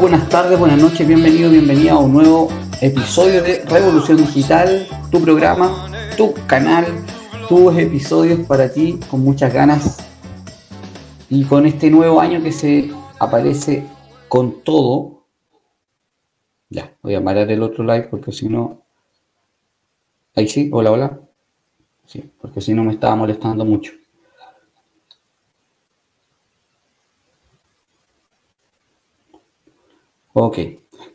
buenas tardes, buenas noches, bienvenido, bienvenida a un nuevo episodio de Revolución Digital, tu programa, tu canal, tus episodios para ti con muchas ganas y con este nuevo año que se aparece con todo. Ya, voy a parar el otro live porque si no... Ahí sí, hola, hola. Sí, porque si no me estaba molestando mucho. Ok,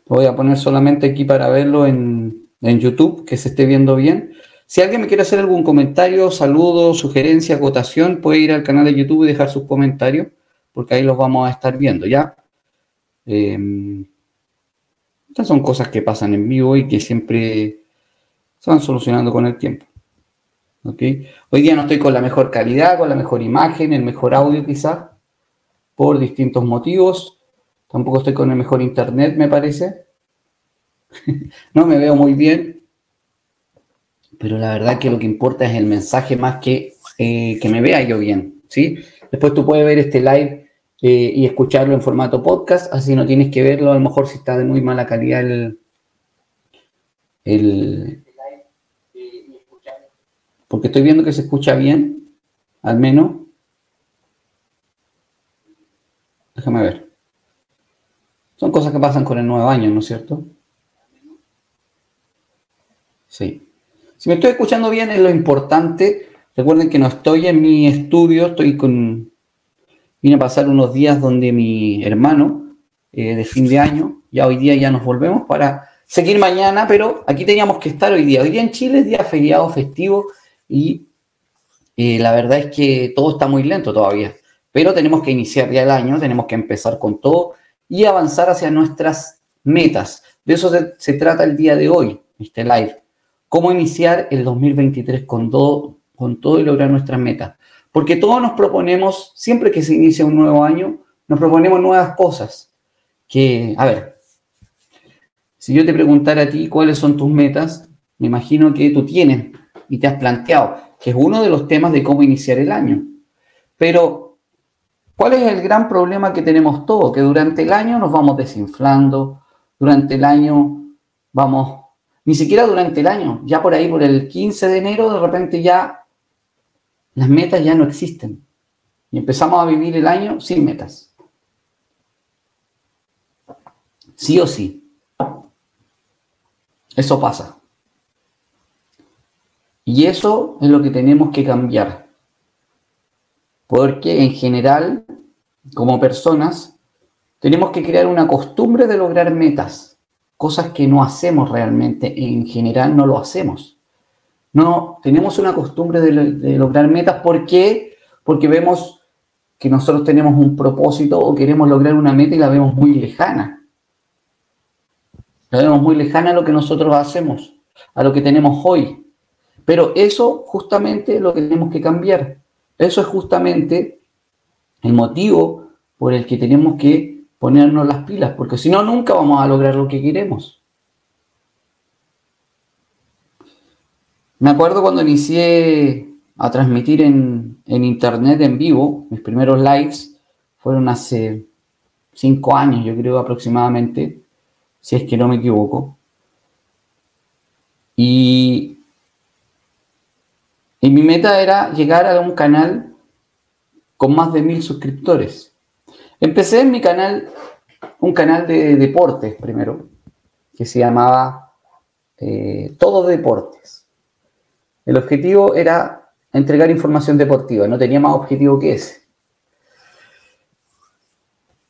voy a poner solamente aquí para verlo en, YouTube, que se esté viendo bien. Si alguien me quiere hacer algún comentario, saludo, sugerencia, acotación, puede ir al canal de YouTube y dejar sus comentarios, porque ahí los vamos a estar viendo, ¿ya? Em, estas son cosas que pasan en vivo y que siempre se van solucionando con el tiempo. ¿ok? Hoy día no estoy con la mejor calidad, con la mejor imagen, el mejor audio quizás, por distintos motivos. Tampoco estoy con el mejor internet, me parece. no me veo muy bien. Pero la verdad que lo que importa es el mensaje más que eh, que me vea yo bien, ¿sí? Después tú puedes ver este live eh, y escucharlo en formato podcast, así no tienes que verlo a lo mejor si está de muy mala calidad el, el porque estoy viendo que se escucha bien, al menos. Déjame ver. Son que pasan con el nuevo año, ¿no es cierto? Sí. Si me estoy escuchando bien es lo importante. Recuerden que no estoy en mi estudio, estoy con... Vine a pasar unos días donde mi hermano, eh, de fin de año, ya hoy día ya nos volvemos para seguir mañana, pero aquí teníamos que estar hoy día. Hoy día en Chile es día feriado, festivo, y eh, la verdad es que todo está muy lento todavía. Pero tenemos que iniciar ya el año, tenemos que empezar con todo y avanzar hacia nuestras metas. De eso se, trata el día de hoy, este live. Cómo iniciar el 2023 con todo, con todo y lograr nuestras metas. Porque todos nos proponemos, siempre que se inicia un nuevo año, nos proponemos nuevas cosas. Que, a ver, si yo te preguntara a ti cuáles son tus metas, me imagino que tú tienes y te has planteado, que es uno de los temas de cómo iniciar el año. Pero ¿Cuál es el gran problema que tenemos todos? Que durante el año nos vamos desinflando, durante el año vamos, ni siquiera durante el año, ya por ahí, por el 15 de enero, de repente ya las metas ya no existen. Y empezamos a vivir el año sin metas. Sí o sí. Eso pasa. Y eso es lo que tenemos que cambiar. Porque en general, como personas, tenemos que crear una costumbre de lograr metas, cosas que no hacemos realmente, en general no lo hacemos. No, tenemos una costumbre de, lograr metas, ¿por qué? Porque vemos que nosotros tenemos un propósito o queremos lograr una meta y la vemos muy lejana. La vemos muy lejana a lo que nosotros hacemos, a lo que tenemos hoy. Pero eso justamente es lo que tenemos que cambiar. Eso es justamente el motivo por el que tenemos que ponernos las pilas, porque si no, nunca vamos a lograr lo que queremos. Me acuerdo cuando inicié a transmitir en, internet en vivo, mis primeros lives fueron hace cinco años, yo creo aproximadamente, si es que no me equivoco. Y y mi meta era llegar a un canal con más de mil suscriptores. Empecé en mi canal, un canal de deportes primero, que se llamaba eh, Todo Deportes. El objetivo era entregar información deportiva, no tenía más objetivo que ese.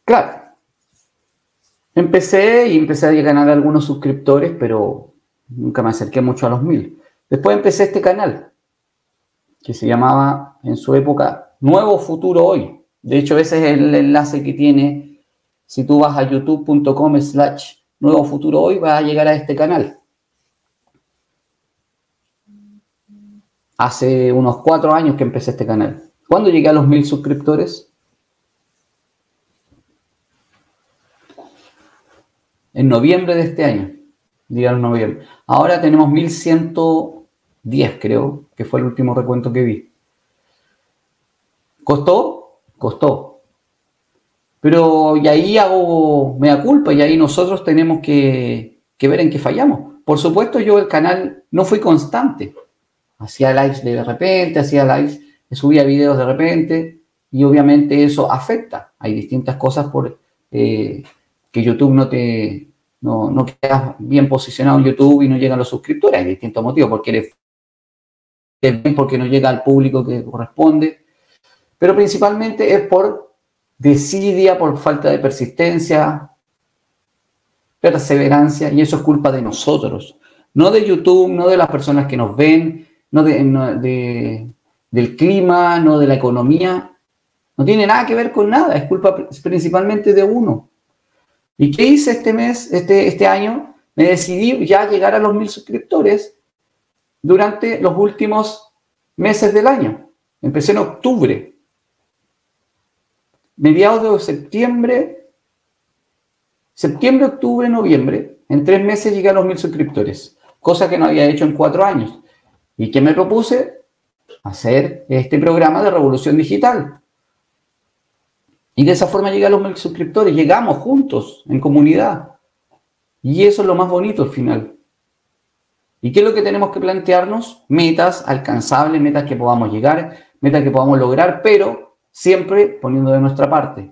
Claro, empecé y empecé a ganar algunos suscriptores, pero nunca me acerqué mucho a los mil. Después empecé este canal, que se llamaba en su época Nuevo Futuro Hoy. De hecho, ese es el enlace que tiene. Si tú vas a youtube.com slash Nuevo Futuro Hoy, vas a llegar a este canal. Hace unos cuatro años que empecé este canal. ¿Cuándo llegué a los mil suscriptores? En noviembre de este año. Digan noviembre. Ahora tenemos 1110, creo, que fue el último recuento que vi. ¿Costó? Costó. Pero y ahí hago mea culpa y ahí nosotros tenemos que, que ver en qué fallamos. Por supuesto, yo el canal no fui constante. Hacía lives de repente, hacía lives, subía videos de repente y obviamente eso afecta. Hay distintas cosas por eh, que YouTube no te no, no quedas bien posicionado en YouTube y no llegan los suscriptores. Hay distintos motivos, porque eres porque no llega al público que corresponde. Pero principalmente es por desidia, por falta de persistencia, perseverancia, y eso es culpa de nosotros. No de YouTube, no de las personas que nos ven, no, de, del clima, no de la economía. No tiene nada que ver con nada, es culpa principalmente de uno. ¿Y qué hice este mes, este, este año? Me decidí ya llegar a los mil suscriptores durante los últimos meses del año. Empecé en octubre. Mediados de septiembre, septiembre, octubre, noviembre, en tres meses llegué a los mil suscriptores, cosa que no había hecho en cuatro años. ¿Y qué me propuse? Hacer este programa de revolución digital. Y de esa forma llegué a los mil suscriptores, llegamos juntos, en comunidad. Y eso es lo más bonito al final. ¿Y qué es lo que tenemos que plantearnos? Metas alcanzables, metas que podamos llegar, metas que podamos lograr, pero siempre poniendo de nuestra parte.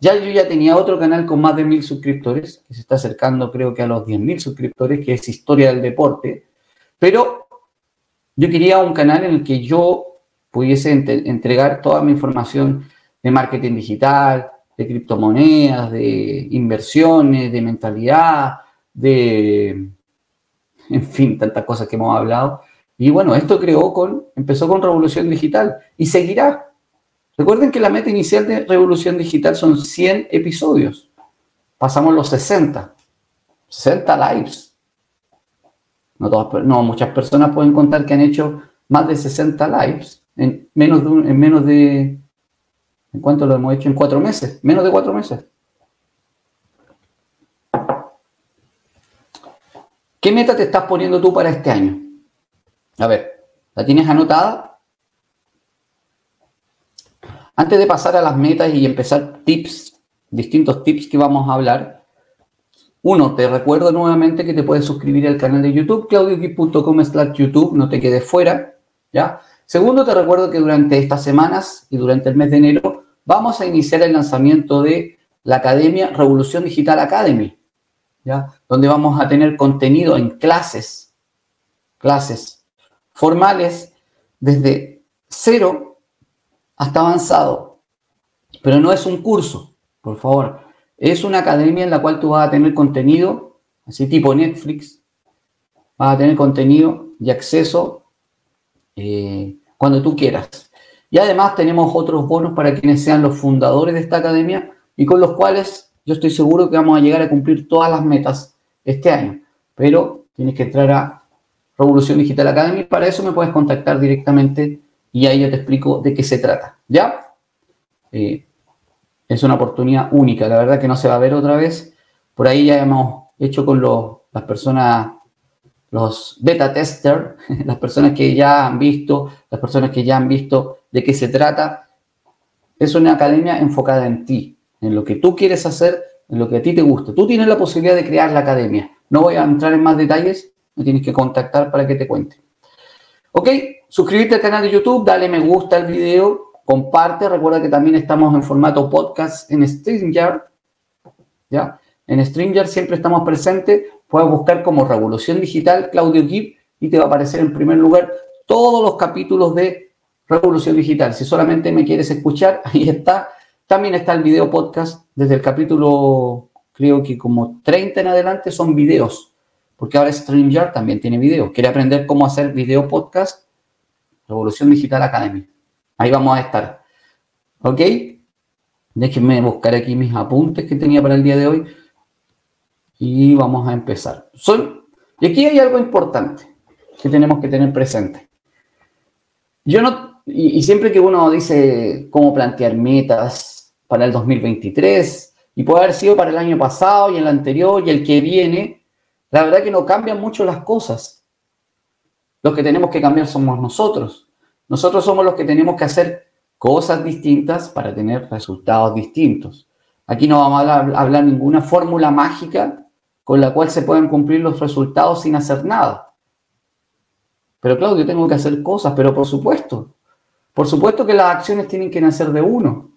Ya yo ya tenía otro canal con más de mil suscriptores, que se está acercando creo que a los 10.000 suscriptores, que es Historia del Deporte, pero yo quería un canal en el que yo pudiese entregar toda mi información de marketing digital, de criptomonedas, de inversiones, de mentalidad, de, en fin, tantas cosas que hemos hablado. Y bueno, esto creó con, empezó con Revolución Digital y seguirá. Recuerden que la meta inicial de Revolución Digital son 100 episodios. Pasamos los 60. 60 lives. No, todas, no muchas personas pueden contar que han hecho más de 60 lives en menos de, en menos de ¿En cuánto lo hemos hecho? En cuatro meses, menos de cuatro meses. ¿Qué meta te estás poniendo tú para este año? A ver, ¿la tienes anotada? Antes de pasar a las metas y empezar tips, distintos tips que vamos a hablar, uno, te recuerdo nuevamente que te puedes suscribir al canal de YouTube, claudioquip.com slash YouTube, no te quedes fuera, ¿ya? Segundo, te recuerdo que durante estas semanas y durante el mes de enero vamos a iniciar el lanzamiento de la Academia Revolución Digital Academy, ¿ya? donde vamos a tener contenido en clases, clases formales desde cero hasta avanzado. Pero no es un curso, por favor. Es una academia en la cual tú vas a tener contenido, así tipo Netflix, vas a tener contenido y acceso eh, cuando tú quieras. Y además tenemos otros bonos para quienes sean los fundadores de esta academia y con los cuales yo estoy seguro que vamos a llegar a cumplir todas las metas este año. Pero tienes que entrar a Revolución Digital Academy. Para eso me puedes contactar directamente y ahí yo te explico de qué se trata. ¿Ya? Eh, es una oportunidad única. La verdad que no se va a ver otra vez. Por ahí ya hemos hecho con las personas los beta tester, las personas que ya han visto, las personas que ya han visto de qué se trata. Es una academia enfocada en ti, en lo que tú quieres hacer, en lo que a ti te gusta. Tú tienes la posibilidad de crear la academia. No voy a entrar en más detalles, me tienes que contactar para que te cuente. Ok, suscríbete al canal de YouTube, dale me gusta al video, comparte. Recuerda que también estamos en formato podcast en StreamYard. ¿Ya? En StreamYard siempre estamos presentes Puedes buscar como Revolución Digital Claudio Gibb y te va a aparecer en primer lugar todos los capítulos de Revolución Digital. Si solamente me quieres escuchar, ahí está. También está el video podcast desde el capítulo, creo que como 30 en adelante son videos, porque ahora StreamYard también tiene video. Quiere aprender cómo hacer video podcast, Revolución Digital Academy. Ahí vamos a estar. ¿Ok? Déjenme buscar aquí mis apuntes que tenía para el día de hoy y vamos a empezar. Son, y aquí hay algo importante que tenemos que tener presente. Yo no, y, siempre que uno dice cómo plantear metas para el 2023, y puede haber sido para el año pasado y el anterior y el que viene, la verdad que no cambian mucho las cosas. Los que tenemos que cambiar somos nosotros. Nosotros somos los que tenemos que hacer cosas distintas para tener resultados distintos. Aquí no vamos a hablar, ninguna fórmula mágica con la cual se puedan cumplir los resultados sin hacer nada. Pero claro, yo tengo que hacer cosas, pero por supuesto, por supuesto que las acciones tienen que nacer de uno.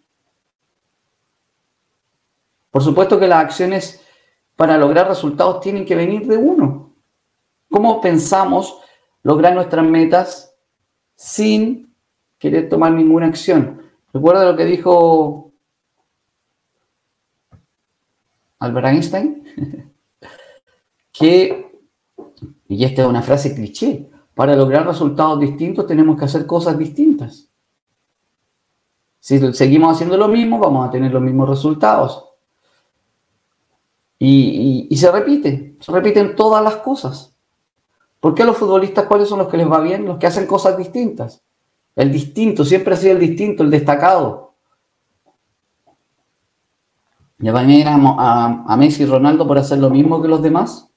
Por supuesto que las acciones para lograr resultados tienen que venir de uno. ¿Cómo pensamos lograr nuestras metas sin querer tomar ninguna acción? Recuerda lo que dijo Albert Einstein, que, y esta es una frase cliché, para lograr resultados distintos tenemos que hacer cosas distintas. Si seguimos haciendo lo mismo, vamos a tener los mismos resultados. Y, se repite, se repiten todas las cosas. ¿Por qué los futbolistas cuáles son los que les va bien? Los que hacen cosas distintas. El distinto, siempre ha sido el distinto, el destacado. ¿Ya van a ir a, a Messi y Ronaldo por hacer lo mismo que los demás?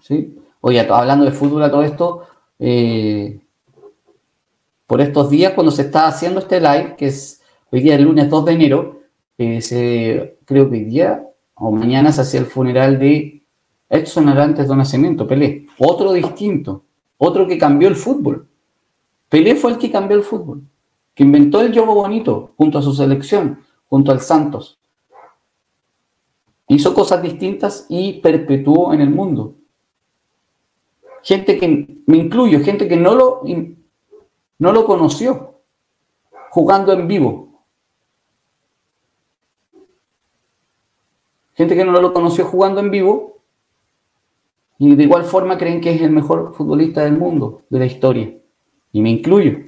¿Sí? Oye, hablando de fútbol a todo esto, eh, por estos días, cuando se está haciendo este live, que es hoy día el lunes 2 de enero, eh, creo que hoy día o mañana se hacía el funeral de Edson Arantes de Nacimiento, Pelé. Otro distinto, otro que cambió el fútbol. Pelé fue el que cambió el fútbol, que inventó el juego bonito junto a su selección, junto al Santos. Hizo cosas distintas y perpetuó en el mundo. Gente que, me incluyo, gente que no lo, no lo conoció jugando en vivo. Gente que no lo conoció jugando en vivo y de igual forma creen que es el mejor futbolista del mundo, de la historia. Y me incluyo.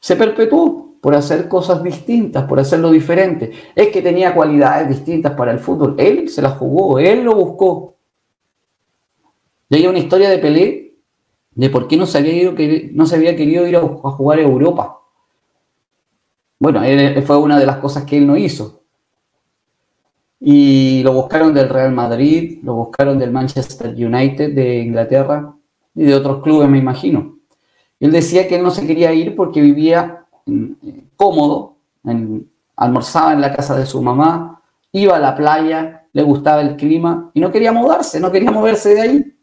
Se perpetuó por hacer cosas distintas, por hacerlo diferente. Es que tenía cualidades distintas para el fútbol. Él se las jugó, él lo buscó. Y hay una historia de Pelé de por qué no se había, ido, no se había querido ir a jugar a Europa. Bueno, fue una de las cosas que él no hizo. Y lo buscaron del Real Madrid, lo buscaron del Manchester United de Inglaterra y de otros clubes, me imagino. Él decía que él no se quería ir porque vivía eh, cómodo, almorzaba en la casa de su mamá, iba a la playa, le gustaba el clima y no quería mudarse, no quería moverse de ahí.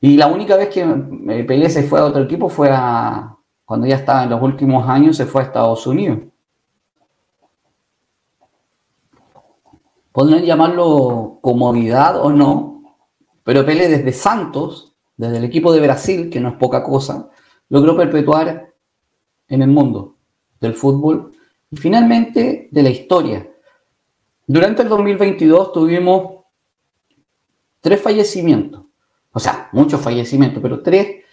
Y la única vez que eh, Pelé se fue a otro equipo fue a, cuando ya estaba en los últimos años, se fue a Estados Unidos. Podrían llamarlo comodidad o no, pero Pelé desde Santos, desde el equipo de Brasil, que no es poca cosa, logró perpetuar en el mundo del fútbol y finalmente de la historia. Durante el 2022 tuvimos tres fallecimientos, o sea, muchos fallecimientos, pero tres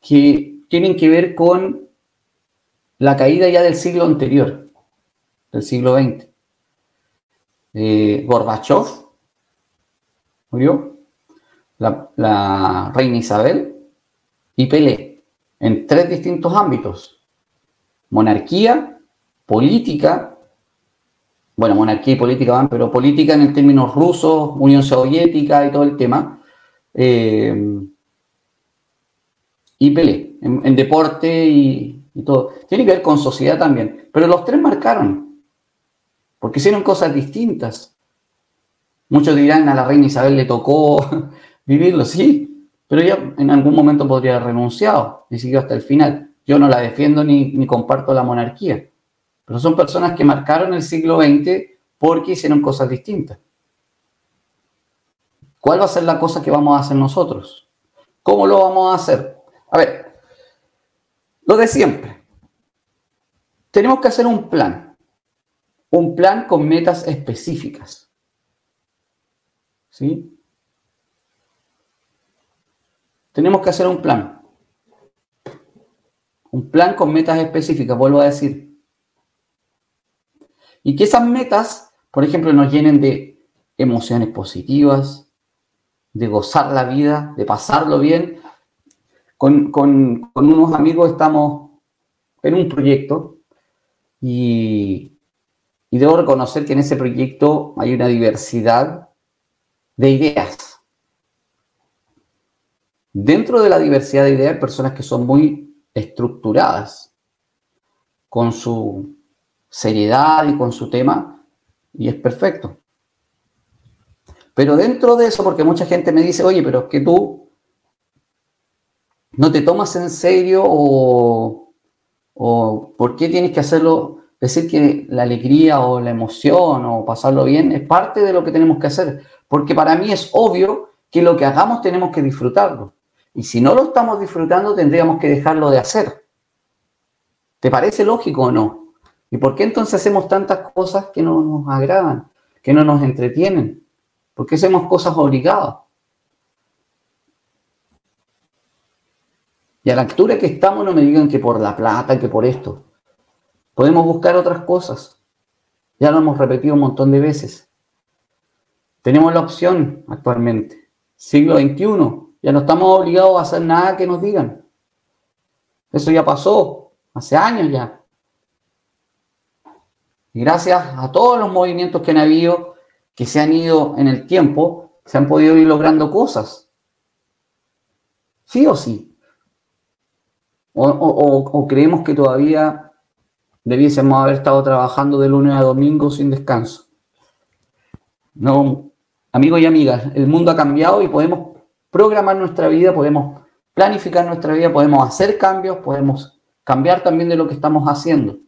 que tienen que ver con la caída ya del siglo anterior, del siglo XX. Eh, Gorbachev murió, la, reina Isabel y Pelé, en tres distintos ámbitos. Monarquía, política, bueno, monarquía y política van, pero política en el términos rusos, Unión Soviética y todo el tema. Eh, y Pelé en, deporte y, todo. Tiene que ver con sociedad también. Pero los tres marcaron, porque hicieron cosas distintas. Muchos dirán, a la reina Isabel le tocó vivirlo, sí, pero ella en algún momento podría haber renunciado y siguió hasta el final. Yo no la defiendo ni, ni comparto la monarquía, pero son personas que marcaron el siglo XX porque hicieron cosas distintas. ¿Cuál va a ser la cosa que vamos a hacer nosotros? ¿Cómo lo vamos a hacer? A ver, lo de siempre. Tenemos que hacer un plan. Un plan con metas específicas. ¿Sí? Tenemos que hacer un plan. Un plan con metas específicas, vuelvo a decir. Y que esas metas, por ejemplo, nos llenen de emociones positivas, de gozar la vida, de pasarlo bien, con, unos amigos estamos en un proyecto y, debo reconocer que en ese proyecto hay una diversidad de ideas. Dentro de la diversidad de ideas hay personas que son muy estructuradas, con su seriedad y con su tema, y es perfecto. Pero dentro de eso, porque mucha gente me dice, oye, pero es que tú no te tomas en serio o, o por qué tienes que hacerlo, decir que la alegría o la emoción o pasarlo bien es parte de lo que tenemos que hacer, porque para mí es obvio que lo que hagamos tenemos que disfrutarlo. Y si no lo estamos disfrutando, tendríamos que dejarlo de hacer. ¿Te parece lógico o no? ¿Y por qué entonces hacemos tantas cosas que no nos agradan, que no nos entretienen? ¿Por qué hacemos cosas obligadas? Y a la altura que estamos no me digan que por la plata, que por esto. Podemos buscar otras cosas. Ya lo hemos repetido un montón de veces. Tenemos la opción actualmente. Siglo XXI. Ya no estamos obligados a hacer nada que nos digan. Eso ya pasó. Hace años ya. Y gracias a todos los movimientos que han habido, que se han ido en el tiempo, se han podido ir logrando cosas. Sí o sí. O, creemos que todavía debiésemos haber estado trabajando de lunes a domingo sin descanso. No, amigos y amigas, el mundo ha cambiado y podemos programar nuestra vida, podemos planificar nuestra vida, podemos hacer cambios, podemos cambiar también de lo que estamos haciendo.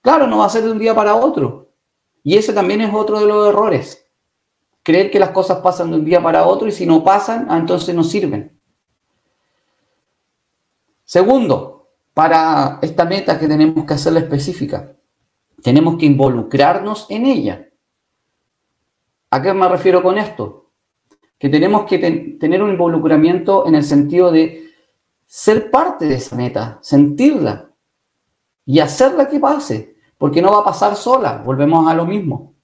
Claro, no va a ser de un día para otro, y ese también es otro de los errores. Creer que las cosas pasan de un día para otro y si no pasan, ah, entonces no sirven. Segundo, para esta meta que tenemos que hacerla específica, tenemos que involucrarnos en ella. ¿A qué me refiero con esto? Que tenemos que tener un involucramiento en el sentido de ser parte de esa meta, sentirla y hacerla que pase porque no va a pasar sola, volvemos a lo mismo.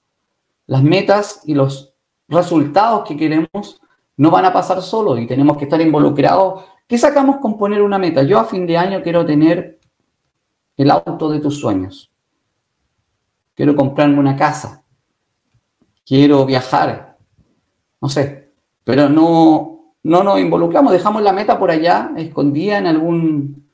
Las metas y los resultados que queremos no van a pasar solos y tenemos que estar involucrados. ¿Qué sacamos con poner una meta? Yo a fin de año quiero tener el auto de tus sueños. Quiero comprarme una casa. Quiero viajar. No sé. Pero no, no nos involucramos, dejamos la meta por allá, escondida en algún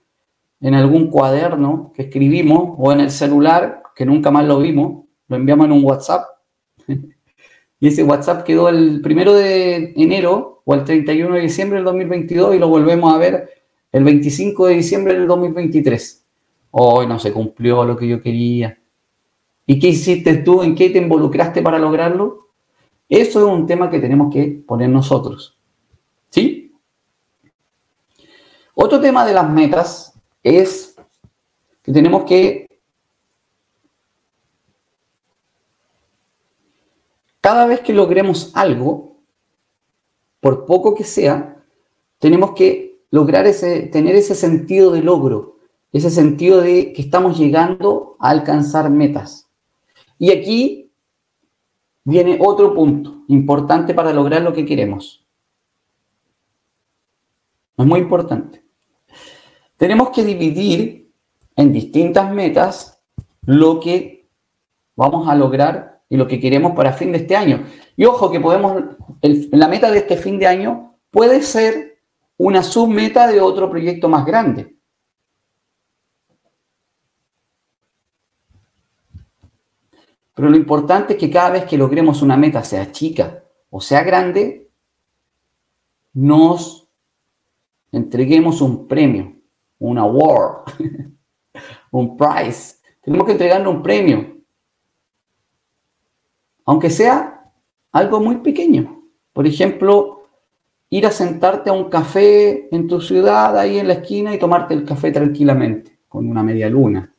en algún cuaderno que escribimos o en el celular, que nunca más lo vimos, lo enviamos en un WhatsApp. y ese WhatsApp quedó el primero de enero o el 31 de diciembre del 2022 y lo volvemos a ver el 25 de diciembre del 2023. Hoy no se cumplió lo que yo quería. ¿Y qué hiciste tú? ¿En qué te involucraste para lograrlo? Eso es un tema que tenemos que poner nosotros. ¿Sí? Otro tema de las metas es que tenemos que cada vez que logremos algo, por poco que sea, tenemos que lograr ese, tener ese sentido de logro, ese sentido de que estamos llegando a alcanzar metas. Y aquí viene otro punto importante para lograr lo que queremos. Es muy importante tenemos que dividir en distintas metas lo que vamos a lograr y lo que queremos para fin de este año. Y ojo que podemos, la meta de este fin de año puede ser una submeta de otro proyecto más grande. Pero lo importante es que cada vez que logremos una meta, sea chica o sea grande, nos entreguemos un premio un award, un prize. Tenemos que entregarle un premio. Aunque sea algo muy pequeño. Por ejemplo, ir a sentarte a un café en tu ciudad, ahí en la esquina, y tomarte el café tranquilamente, con una media luna.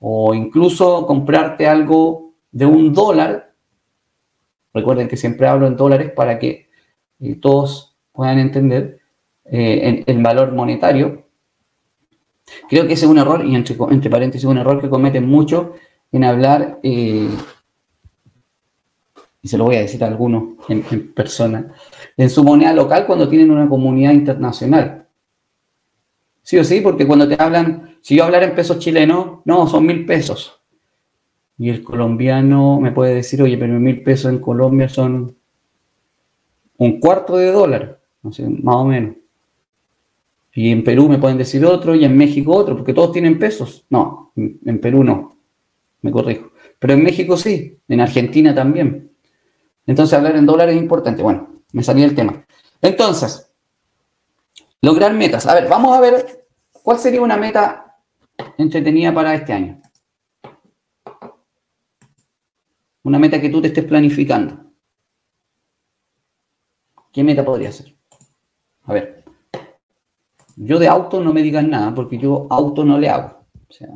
O incluso comprarte algo de un dólar. Recuerden que siempre hablo en dólares para que eh, todos puedan entender eh, el valor monetario Creo que ese es un error, y entre, entre paréntesis, un error que cometen mucho en hablar, eh, y se lo voy a decir a algunos en, persona, en su moneda local cuando tienen una comunidad internacional. Sí o sí, porque cuando te hablan, si yo hablar en pesos chilenos, no, son mil pesos. Y el colombiano me puede decir, oye, pero mil pesos en Colombia son un cuarto de dólar, no sé, más o menos. Y en Perú me pueden decir otro y en México otro, porque todos tienen pesos. No, en Perú no, me corrijo. Pero en México sí, en Argentina también. Entonces hablar en dólares es importante. Bueno, me salía el tema. Entonces, lograr metas. A ver, vamos a ver cuál sería una meta entretenida para este año. Una meta que tú te estés planificando. ¿Qué meta podría ser? A ver. Yo de auto no me digan nada porque yo auto no le hago. O sea,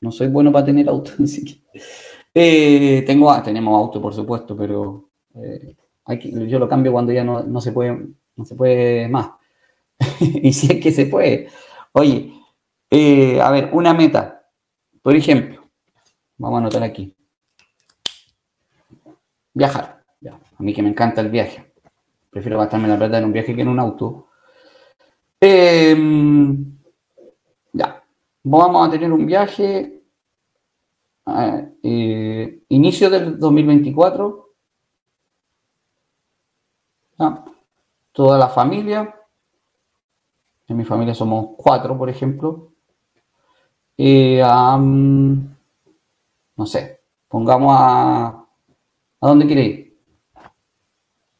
no soy bueno para tener auto. Así que, eh, tengo, tenemos auto, por supuesto, pero eh, yo lo cambio cuando ya no, se, puede, no se puede más. y si es que se puede. Oye, eh, a ver, una meta. Por ejemplo, vamos a anotar aquí. Viajar. A mí que me encanta el viaje. Prefiero gastarme la plata en un viaje que en un auto. Em, ya. Vamos a tener un viaje. Eh, inicio del 2024. Toda la familia. En mi familia somos cuatro, por ejemplo. no sé, pongamos a... ¿A dónde quiere ir?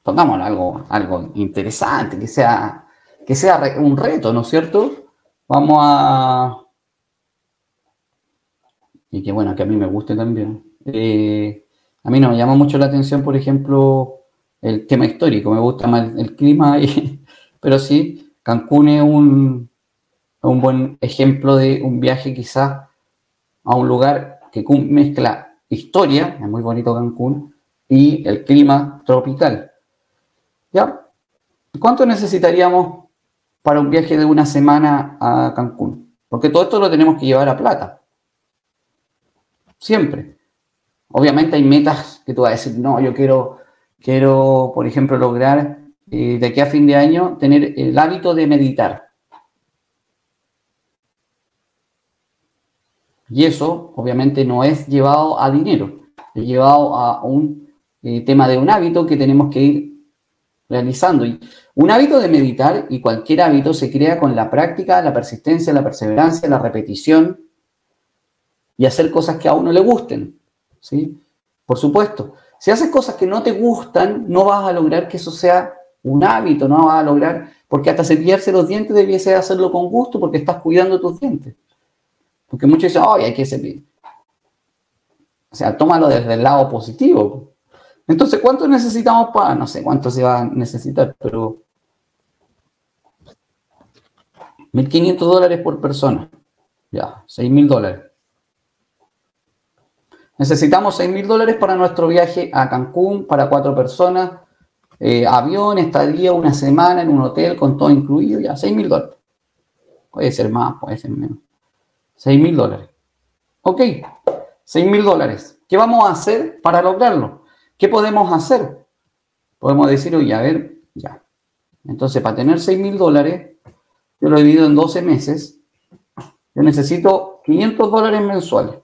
Pongamos algo, algo interesante, que sea, que sea un reto, ¿no es cierto? Vamos a... Y que bueno, que a mí me guste también. Eh, a mí no me llama mucho la atención, por ejemplo, el tema histórico, me gusta más el clima, pero sí, Cancún es un, un buen ejemplo de un viaje quizás a un lugar que mezcla historia, es muy bonito Cancún, y el clima tropical. ¿Ya? ¿Cuánto necesitaríamos para un viaje de una semana a Cancún? Porque todo esto lo tenemos que llevar a plata. Siempre. Obviamente hay metas que tú vas a decir, no, yo quiero Quiero, por ejemplo, lograr eh, de aquí a fin de año tener el hábito de meditar. Y eso, obviamente, no es llevado a dinero, es llevado a un eh, tema de un hábito que tenemos que ir realizando. Y un hábito de meditar y cualquier hábito se crea con la práctica, la persistencia, la perseverancia, la repetición y hacer cosas que a uno le gusten. ¿sí? Por supuesto, si haces cosas que no te gustan, no vas a lograr que eso sea un hábito, no vas a lograr, porque hasta cepillarse los dientes debiese hacerlo con gusto porque estás cuidando tus dientes. Porque muchos dicen, ay, hay que cepillar. O sea, tómalo desde el lado positivo. Entonces, ¿cuánto necesitamos para? No sé cuánto se va a necesitar, pero 1.500 dólares por persona. Ya, 6.000 dólares. Necesitamos 6 mil dólares para nuestro viaje a Cancún para cuatro personas, eh, avión, estadía, una semana en un hotel con todo incluido, ya, 6 mil dólares. Puede ser más, puede ser menos. 6 mil dólares. Ok, 6 mil dólares. ¿Qué vamos a hacer para lograrlo? ¿Qué podemos hacer? Podemos decir, oye, a ver, ya. Entonces, para tener 6 mil dólares, yo lo he dividido en 12 meses, yo necesito 500 dólares mensuales.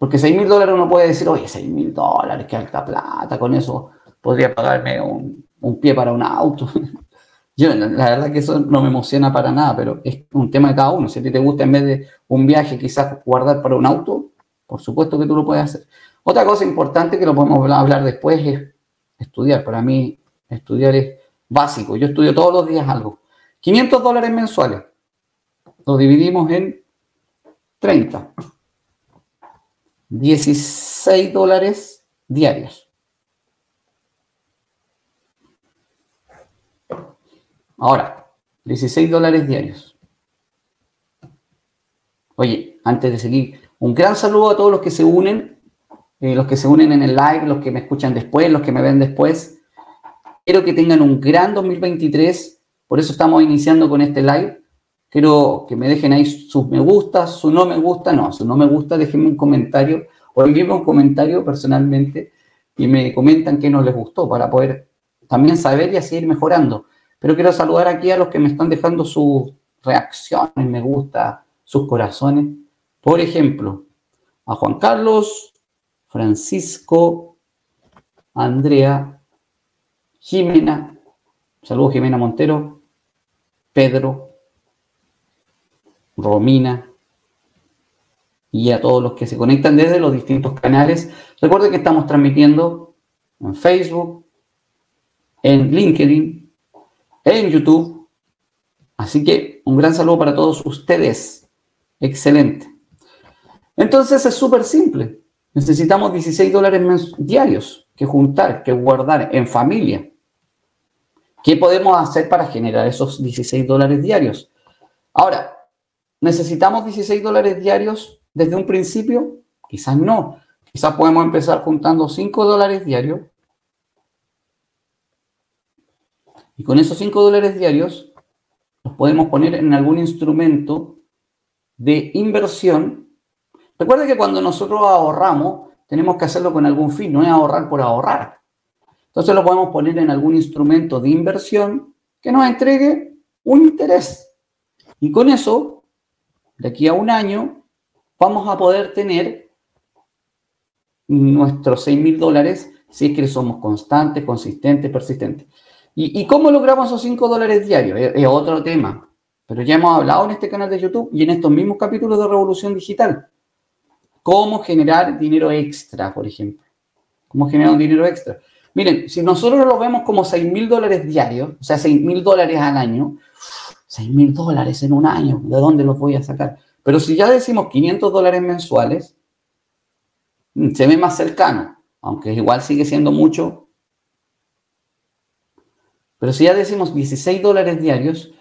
Porque 6 mil dólares uno puede decir, oye, 6 mil dólares, qué alta plata, con eso podría pagarme un, pie para un auto. Yo, la verdad que eso no me emociona para nada, pero es un tema de cada uno. Si a ti te gusta en vez de un viaje quizás guardar para un auto, por supuesto que tú lo puedes hacer. Otra cosa importante que lo podemos hablar después es estudiar. Para mí, estudiar es básico. Yo estudio todos los días algo. 500 dólares mensuales. Lo dividimos en 30. 16 dólares diarios. Ahora, 16 dólares diarios. Oye, antes de seguir, un gran saludo a todos los que se unen, eh, los que se unen en el live, los que me escuchan después, los que me ven después. Quiero que tengan un gran 2023, por eso estamos iniciando con este live. Quiero que me dejen ahí sus me gusta, su no me gusta, no, su no me gusta, déjenme un comentario o envíenme un comentario personalmente y me comentan qué no les gustó para poder también saber y así ir mejorando. Pero quiero saludar aquí a los que me están dejando sus reacciones, me gusta, sus corazones. Por ejemplo, a Juan Carlos, Francisco, Andrea, Jimena, Saludos Jimena Montero, Pedro, Romina y a todos los que se conectan desde los distintos canales. Recuerden que estamos transmitiendo en Facebook, en LinkedIn, en YouTube. Así que un gran saludo para todos ustedes. Excelente. Entonces es súper simple. Necesitamos 16 dólares diarios que juntar, que guardar en familia. ¿Qué podemos hacer para generar esos 16 dólares diarios? Ahora, ¿necesitamos 16 dólares diarios desde un principio? Quizás no. Quizás podemos empezar juntando 5 dólares diarios. Y con esos 5 dólares diarios los podemos poner en algún instrumento de inversión. Recuerda que cuando nosotros ahorramos, tenemos que hacerlo con algún fin, no es ahorrar por ahorrar. Entonces lo podemos poner en algún instrumento de inversión que nos entregue un interés. Y con eso, de aquí a un año, vamos a poder tener nuestros 6 mil dólares si es que somos constantes, consistentes, persistentes. ¿Y, cómo logramos esos 5 dólares diarios? es otro tema. Pero ya hemos hablado en este canal de YouTube y en estos mismos capítulos de Revolución Digital. Cómo generar dinero extra, por ejemplo. Cómo generar un dinero extra. Miren, si nosotros lo vemos como 6 mil dólares diarios, o sea, 6 mil dólares al año, 6 mil dólares en un año, ¿de dónde los voy a sacar? Pero si ya decimos 500 dólares mensuales, mm, se ve más cercano, aunque igual sigue siendo mucho. Pero si ya decimos 16 dólares diarios,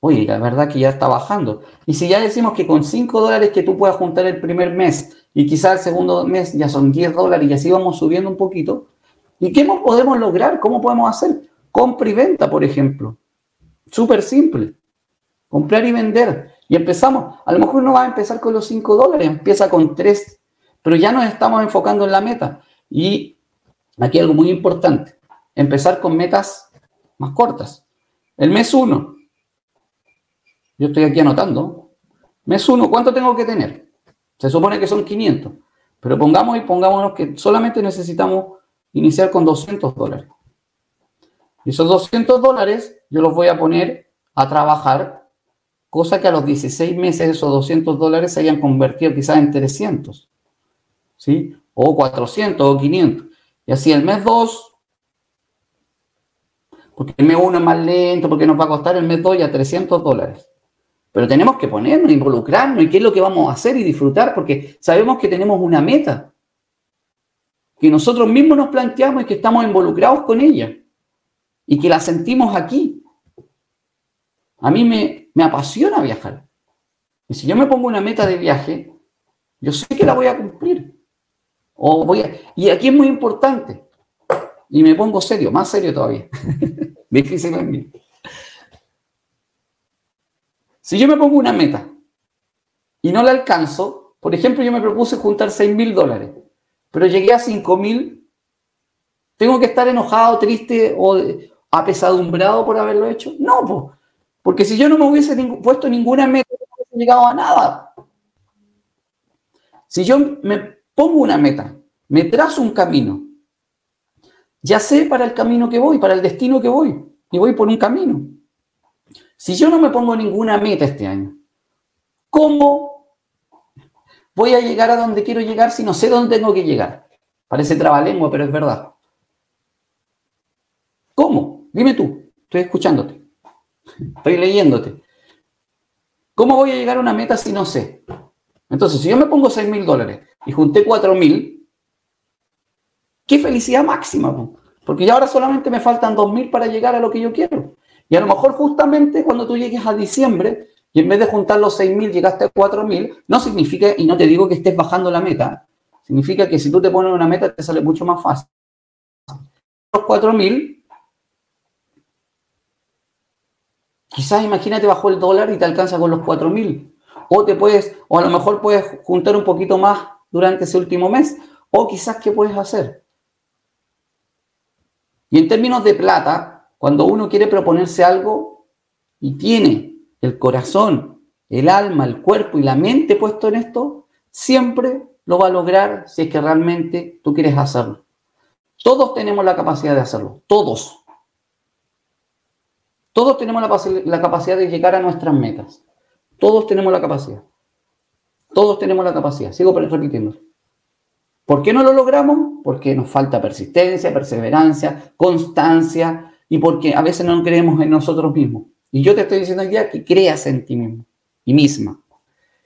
oye, la verdad que ya está bajando. Y si ya decimos que con 5 dólares que tú puedas juntar el primer mes y quizás el segundo mes ya son 10 dólares y así vamos subiendo un poquito, ¿Y qué podemos lograr? ¿Cómo podemos hacer? Compra y venta, por ejemplo. Súper simple. Comprar y vender. Y empezamos. A lo mejor no va a empezar con los 5 dólares, empieza con 3. Pero ya nos estamos enfocando en la meta. Y aquí algo muy importante. Empezar con metas más cortas. El mes 1. Yo estoy aquí anotando. Mes 1, ¿cuánto tengo que tener? Se supone que son 500. Pero pongamos y pongámonos que solamente necesitamos iniciar con 200 dólares. Y esos 200 dólares yo los voy a poner a trabajar, cosa que a los 16 meses esos 200 dólares se hayan convertido quizás en 300, ¿sí? O 400 o 500. Y así el mes 2, porque el mes 1 es más lento, porque nos va a costar el mes 2 ya 300 dólares. Pero tenemos que ponernos, involucrarnos y qué es lo que vamos a hacer y disfrutar, porque sabemos que tenemos una meta que nosotros mismos nos planteamos y que estamos involucrados con ella y que la sentimos aquí. A mí me, me apasiona viajar. Y si yo me pongo una meta de viaje, yo sé que la voy a cumplir. O voy y aquí es muy importante. Y me pongo serio, más serio todavía. Difícil en mí. Si yo me pongo una meta y no la alcanzo, por ejemplo, yo me propuse juntar 6 mil dólares pero llegué a 5.000, ¿tengo que estar enojado, triste o apesadumbrado por haberlo hecho? No, porque si yo no me hubiese puesto ninguna meta, no hubiese llegado a nada. Si yo me pongo una meta, me trazo un camino, ya sé para el camino que voy, para el destino que voy, y voy por un camino. Si yo no me pongo ninguna meta este año, ¿cómo voy a llegar a donde quiero llegar si no sé dónde tengo que llegar. Parece trabalengua, pero es verdad. ¿Cómo? Dime tú, estoy escuchándote, estoy leyéndote. ¿Cómo voy a llegar a una meta si no sé? Entonces, si yo me pongo 6 mil dólares y junté 4 mil, qué felicidad máxima, porque ya ahora solamente me faltan 2 mil para llegar a lo que yo quiero. Y a lo mejor justamente cuando tú llegues a diciembre, y en vez de juntar los 6.000 llegaste a 4.000, no significa, y no te digo que estés bajando la meta, significa que si tú te pones una meta te sale mucho más fácil. Los 4.000, quizás imagínate bajó el dólar y te alcanza con los 4.000. O te puedes, o a lo mejor puedes juntar un poquito más durante ese último mes. O quizás, ¿qué puedes hacer? Y en términos de plata, cuando uno quiere proponerse algo y tiene el corazón, el alma, el cuerpo y la mente puesto en esto, siempre lo va a lograr si es que realmente tú quieres hacerlo. Todos tenemos la capacidad de hacerlo, todos. Todos tenemos la, capacidad de llegar a nuestras metas. Todos tenemos la capacidad. Todos tenemos la capacidad. Sigo repitiendo. ¿Por qué no lo logramos? Porque nos falta persistencia, perseverancia, constancia y porque a veces no creemos en nosotros mismos. Y yo te estoy diciendo ya que creas en ti mismo y misma.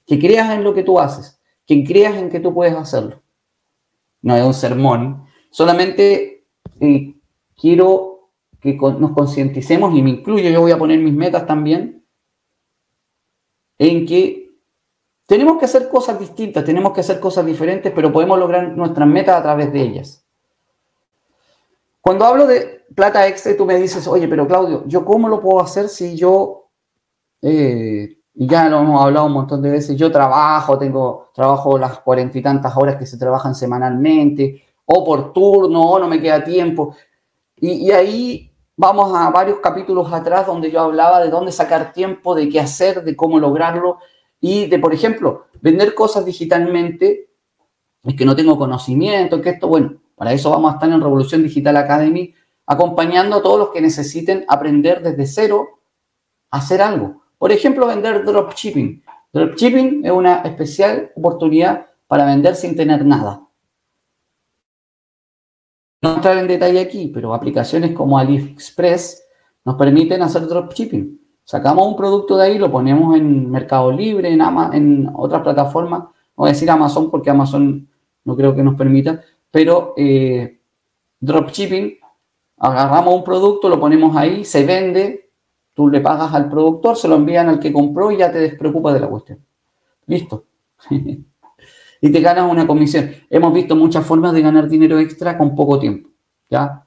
Que creas en lo que tú haces. Que creas en que tú puedes hacerlo. No es un sermón. Solamente eh, quiero que nos concienticemos, y me incluyo, yo voy a poner mis metas también, en que tenemos que hacer cosas distintas, tenemos que hacer cosas diferentes, pero podemos lograr nuestras metas a través de ellas. Cuando hablo de plata extra, tú me dices, oye, pero Claudio, ¿yo cómo lo puedo hacer si yo, eh, y ya lo hemos hablado un montón de veces, yo trabajo, tengo, trabajo las cuarenta y tantas horas que se trabajan semanalmente, o por turno, o no me queda tiempo. Y, y ahí vamos a varios capítulos atrás donde yo hablaba de dónde sacar tiempo, de qué hacer, de cómo lograrlo y de, por ejemplo, vender cosas digitalmente, es que no tengo conocimiento, que esto, bueno, para eso vamos a estar en Revolución Digital Academy, acompañando a todos los que necesiten aprender desde cero a hacer algo. Por ejemplo, vender dropshipping. Dropshipping es una especial oportunidad para vender sin tener nada. No entrar en detalle aquí, pero aplicaciones como AliExpress nos permiten hacer dropshipping. Sacamos un producto de ahí, lo ponemos en Mercado Libre, en, en otras plataformas. No voy a decir Amazon porque Amazon no creo que nos permita, pero eh, dropshipping, agarramos un producto, lo ponemos ahí, se vende, tú le pagas al productor, se lo envían al que compró y ya te despreocupas de la cuestión. Listo. y te ganas una comisión. Hemos visto muchas formas de ganar dinero extra con poco tiempo, ¿ya?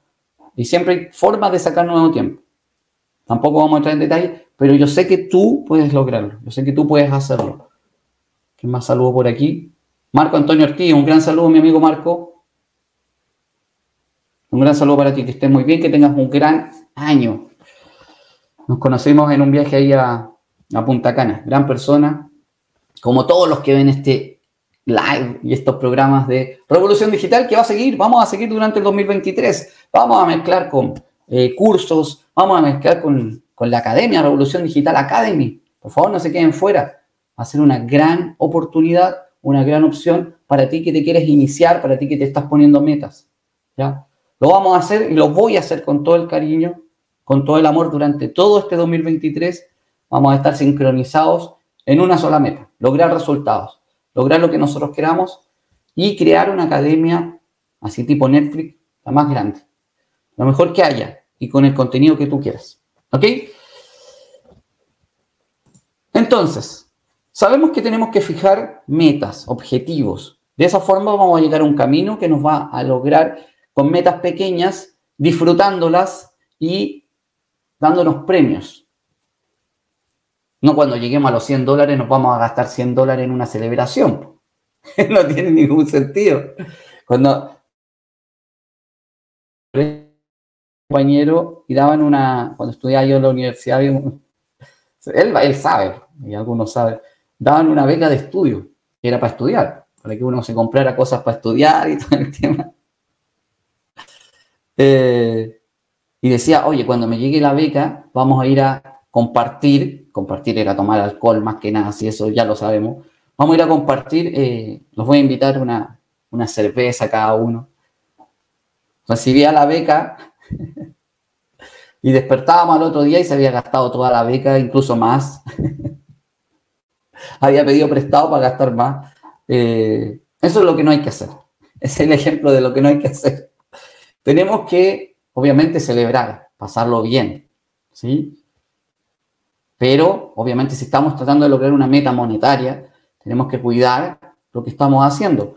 Y siempre hay formas de sacar nuevo tiempo. Tampoco vamos a entrar en detalle, pero yo sé que tú puedes lograrlo, yo sé que tú puedes hacerlo. ¿Qué más saludo por aquí? Marco Antonio Ortiz, un gran saludo, mi amigo Marco. Un gran saludo para ti, que estés muy bien, que tengas un gran año. Nos conocimos en un viaje ahí a, a Punta Cana. Gran persona, como todos los que ven este live y estos programas de Revolución Digital que va a seguir, vamos a seguir durante el 2023. Vamos a mezclar con eh, cursos, vamos a mezclar con con la Academia, Revolución Digital Academy. Por favor, no se queden fuera. Va a ser una gran oportunidad, una gran opción para ti que te quieres iniciar, para ti que te estás poniendo metas. ¿ya? Lo vamos a hacer y lo voy a hacer con todo el cariño, con todo el amor durante todo este 2023. Vamos a estar sincronizados en una sola meta, lograr resultados, lograr lo que nosotros queramos y crear una academia así tipo Netflix, la más grande, lo mejor que haya y con el contenido que tú quieras. ¿Ok? Entonces, sabemos que tenemos que fijar metas, objetivos. De esa forma vamos a llegar a un camino que nos va a lograr con metas pequeñas, disfrutándolas y dándonos premios. No cuando lleguemos a los 100 dólares nos vamos a gastar 100 dólares en una celebración. no tiene ningún sentido. Cuando compañero y daban una, cuando estudiaba yo en la universidad, él, sabe, y algunos saben, daban una beca de estudio, que era para estudiar, para que uno se comprara cosas para estudiar y todo el tema. Eh, y decía, oye, cuando me llegue la beca, vamos a ir a compartir, compartir era tomar alcohol más que nada, si eso ya lo sabemos, vamos a ir a compartir, eh, los voy a invitar una, una cerveza cada uno. Recibía la beca y despertábamos al otro día y se había gastado toda la beca, incluso más. había pedido prestado para gastar más. Eh, eso es lo que no hay que hacer. Es el ejemplo de lo que no hay que hacer. Tenemos que, obviamente, celebrar, pasarlo bien, ¿sí? Pero, obviamente, si estamos tratando de lograr una meta monetaria, tenemos que cuidar lo que estamos haciendo.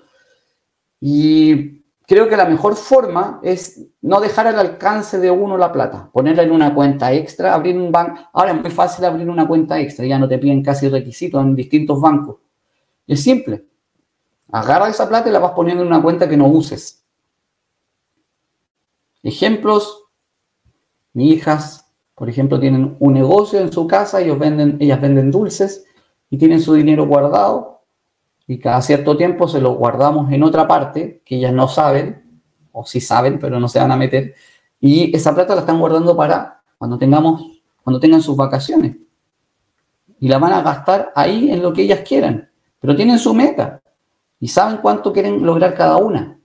Y creo que la mejor forma es no dejar al alcance de uno la plata, ponerla en una cuenta extra, abrir un banco. Ahora es muy fácil abrir una cuenta extra, ya no te piden casi requisitos en distintos bancos. Es simple. Agarra esa plata y la vas poniendo en una cuenta que no uses. Ejemplos, mis hijas, por ejemplo, tienen un negocio en su casa, ellos venden, ellas venden dulces y tienen su dinero guardado y cada cierto tiempo se lo guardamos en otra parte que ellas no saben, o sí saben, pero no se van a meter, y esa plata la están guardando para cuando tengamos cuando tengan sus vacaciones. Y la van a gastar ahí en lo que ellas quieran. Pero tienen su meta y saben cuánto quieren lograr cada una.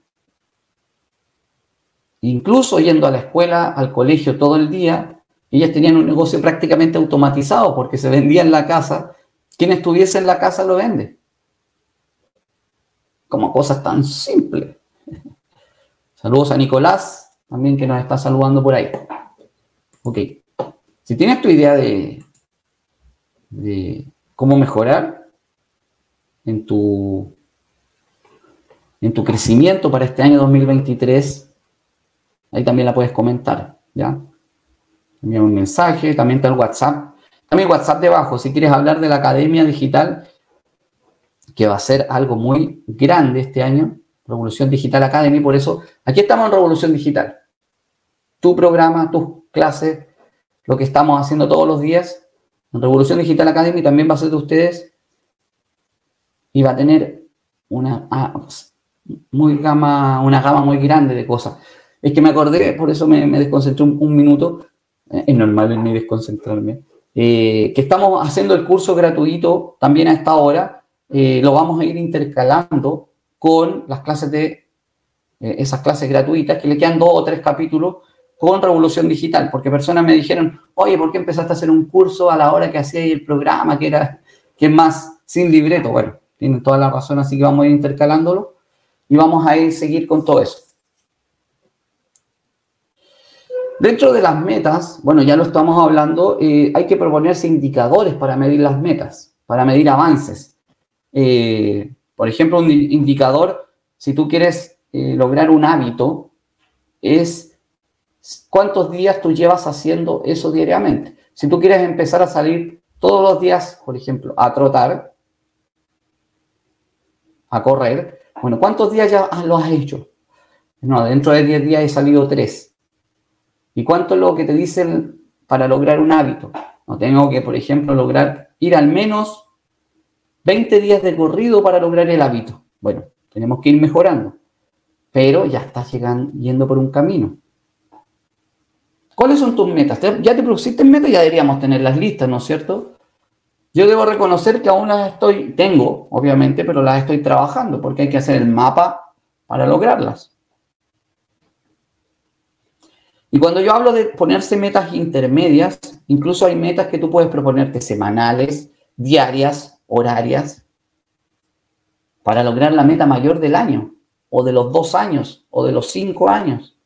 Incluso yendo a la escuela, al colegio todo el día, ellas tenían un negocio prácticamente automatizado porque se vendía en la casa. Quien estuviese en la casa lo vende. Como cosas tan simples. Saludos a Nicolás, también que nos está saludando por ahí. Ok. Si tienes tu idea de, de cómo mejorar en tu, en tu crecimiento para este año 2023, ahí también la puedes comentar, ¿ya? Envía un mensaje, también está el WhatsApp. También WhatsApp debajo, si quieres hablar de la Academia Digital, que va a ser algo muy grande este año, Revolución Digital Academy, por eso aquí estamos en Revolución Digital. Tu programa, tus clases, lo que estamos haciendo todos los días en Revolución Digital Academy también va a ser de ustedes y va a tener una, ah, muy gama, una gama muy grande de cosas. Es que me acordé, por eso me, desconcentré un, minuto, es normal en mí desconcentrarme, eh, que estamos haciendo el curso gratuito también a esta hora, eh, lo vamos a ir intercalando con las clases de, esas clases gratuitas, que le quedan dos o tres capítulos con Revolución Digital, porque personas me dijeron, oye, ¿por qué empezaste a hacer un curso a la hora que hacía el programa, que era, que más sin libreto? Bueno, tienen toda la razón, así que vamos a ir intercalándolo y vamos a ir seguir con todo eso. Dentro de las metas, bueno, ya lo estamos hablando, eh, hay que proponerse indicadores para medir las metas, para medir avances. Eh, por ejemplo, un indicador, si tú quieres eh, lograr un hábito, es cuántos días tú llevas haciendo eso diariamente. Si tú quieres empezar a salir todos los días, por ejemplo, a trotar, a correr, bueno, ¿cuántos días ya lo has hecho? No, dentro de 10 días he salido 3. ¿Y cuánto es lo que te dicen para lograr un hábito? No tengo que, por ejemplo, lograr ir al menos 20 días de corrido para lograr el hábito. Bueno, tenemos que ir mejorando, pero ya estás llegando, yendo por un camino. ¿Cuáles son tus metas? ¿Ya te pusiste metas? Ya deberíamos tenerlas listas, ¿no es cierto? Yo debo reconocer que aún las estoy, tengo, obviamente, pero las estoy trabajando porque hay que hacer el mapa para lograrlas. Y cuando yo hablo de ponerse metas intermedias, incluso hay metas que tú puedes proponerte semanales, diarias, horarias, para lograr la meta mayor del año, o de los dos años, o de los cinco años.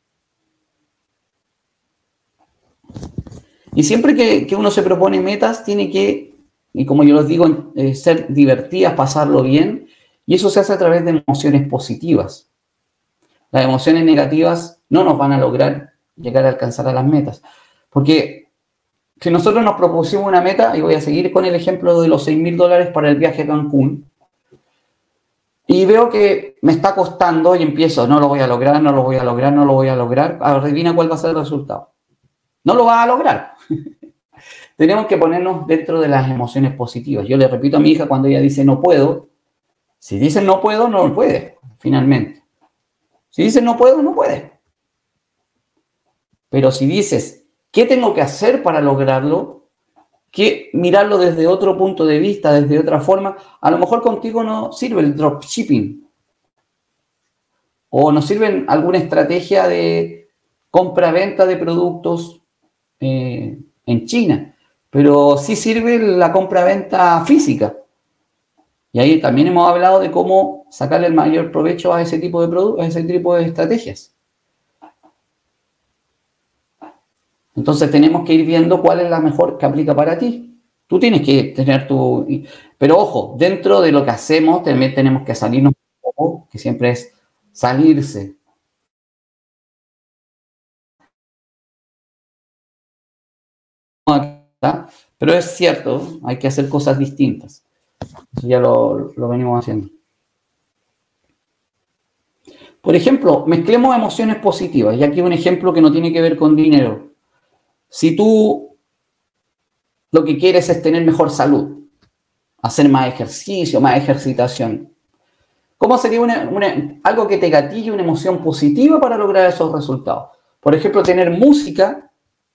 Y siempre que, uno se propone metas, tiene que, y como yo les digo, eh, ser divertidas, pasarlo bien, y eso se hace a través de emociones positivas. Las emociones negativas no nos van a lograr llegar a alcanzar a las metas. Porque si nosotros nos propusimos una meta, y voy a seguir con el ejemplo de los 6 mil dólares para el viaje a Cancún, y veo que me está costando y empiezo, no lo voy a lograr, no lo voy a lograr, no lo voy a lograr, adivina cuál va a ser el resultado. No lo va a lograr. Tenemos que ponernos dentro de las emociones positivas. Yo le repito a mi hija cuando ella dice no puedo, si dice no puedo, no puede, finalmente. Si dice no puedo, no puede. Pero si dices, ¿qué tengo que hacer para lograrlo? Que mirarlo desde otro punto de vista, desde otra forma, a lo mejor contigo no sirve el dropshipping. O no sirve alguna estrategia de compra-venta de productos eh, en China, pero sí sirve la compra-venta física. Y ahí también hemos hablado de cómo sacarle el mayor provecho a ese tipo de a ese tipo de estrategias. Entonces tenemos que ir viendo cuál es la mejor que aplica para ti. Tú tienes que tener tu... Pero ojo, dentro de lo que hacemos también tenemos que salirnos un poco, que siempre es salirse pero es cierto, hay que hacer cosas distintas. Eso ya lo, venimos haciendo. Por ejemplo, mezclemos emociones positivas. Y aquí un ejemplo que no tiene que ver con dinero. Si tú lo que quieres es tener mejor salud, hacer más ejercicio, más ejercitación, ¿cómo sería algo que te gatille una emoción positiva para lograr esos resultados? Por ejemplo, tener música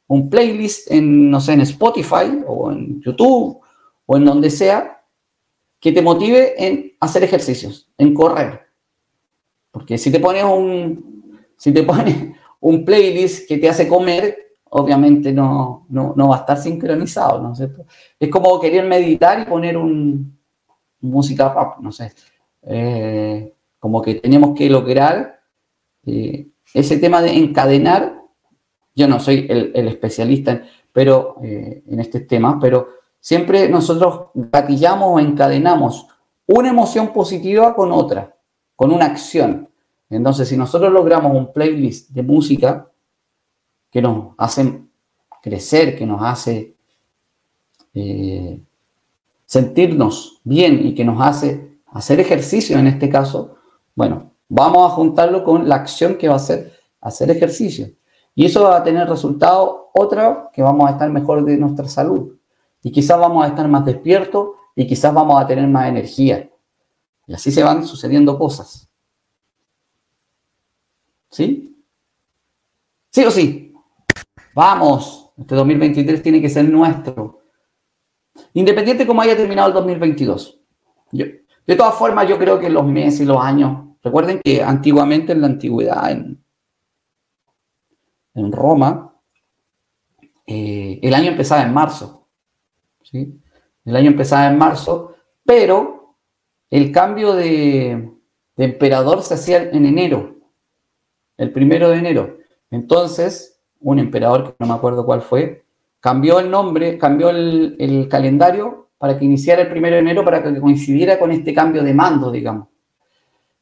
un playlist en, no sé, en Spotify o en YouTube o en donde sea que te motive en hacer ejercicios, en correr. Porque si te pones un, si te pones un playlist que te hace comer, obviamente no, no, va a estar sincronizado, ¿no es cierto? Es como querer meditar y poner un, música pop, no sé. Eh, como que tenemos que lograr eh, ese tema de encadenar. Yo no soy el, especialista pero, eh, en este tema, pero siempre nosotros gatillamos o encadenamos una emoción positiva con otra, con una acción. Entonces, si nosotros logramos un playlist de música que nos hace crecer, que nos hace eh, sentirnos bien y que nos hace hacer ejercicio en este caso, bueno, vamos a juntarlo con la acción que va a ser hacer ejercicio. Y eso va a tener resultado otra que vamos a estar mejor de nuestra salud. Y quizás vamos a estar más despiertos y quizás vamos a tener más energía. Y así se van sucediendo cosas. ¿Sí? ¿Sí o sí? Vamos, este 2023 tiene que ser nuestro. Independiente como haya terminado el 2022. de todas formas, yo creo que los meses y los años, recuerden que antiguamente en la antigüedad, en, en Roma, eh, el año empezaba en marzo. ¿sí? El año empezaba en marzo, pero el cambio de, de emperador se hacía en enero el primero de enero. Entonces, un emperador, que no me acuerdo cuál fue, cambió el nombre, cambió el, calendario para que iniciara el primero de enero para que coincidiera con este cambio de mando, digamos.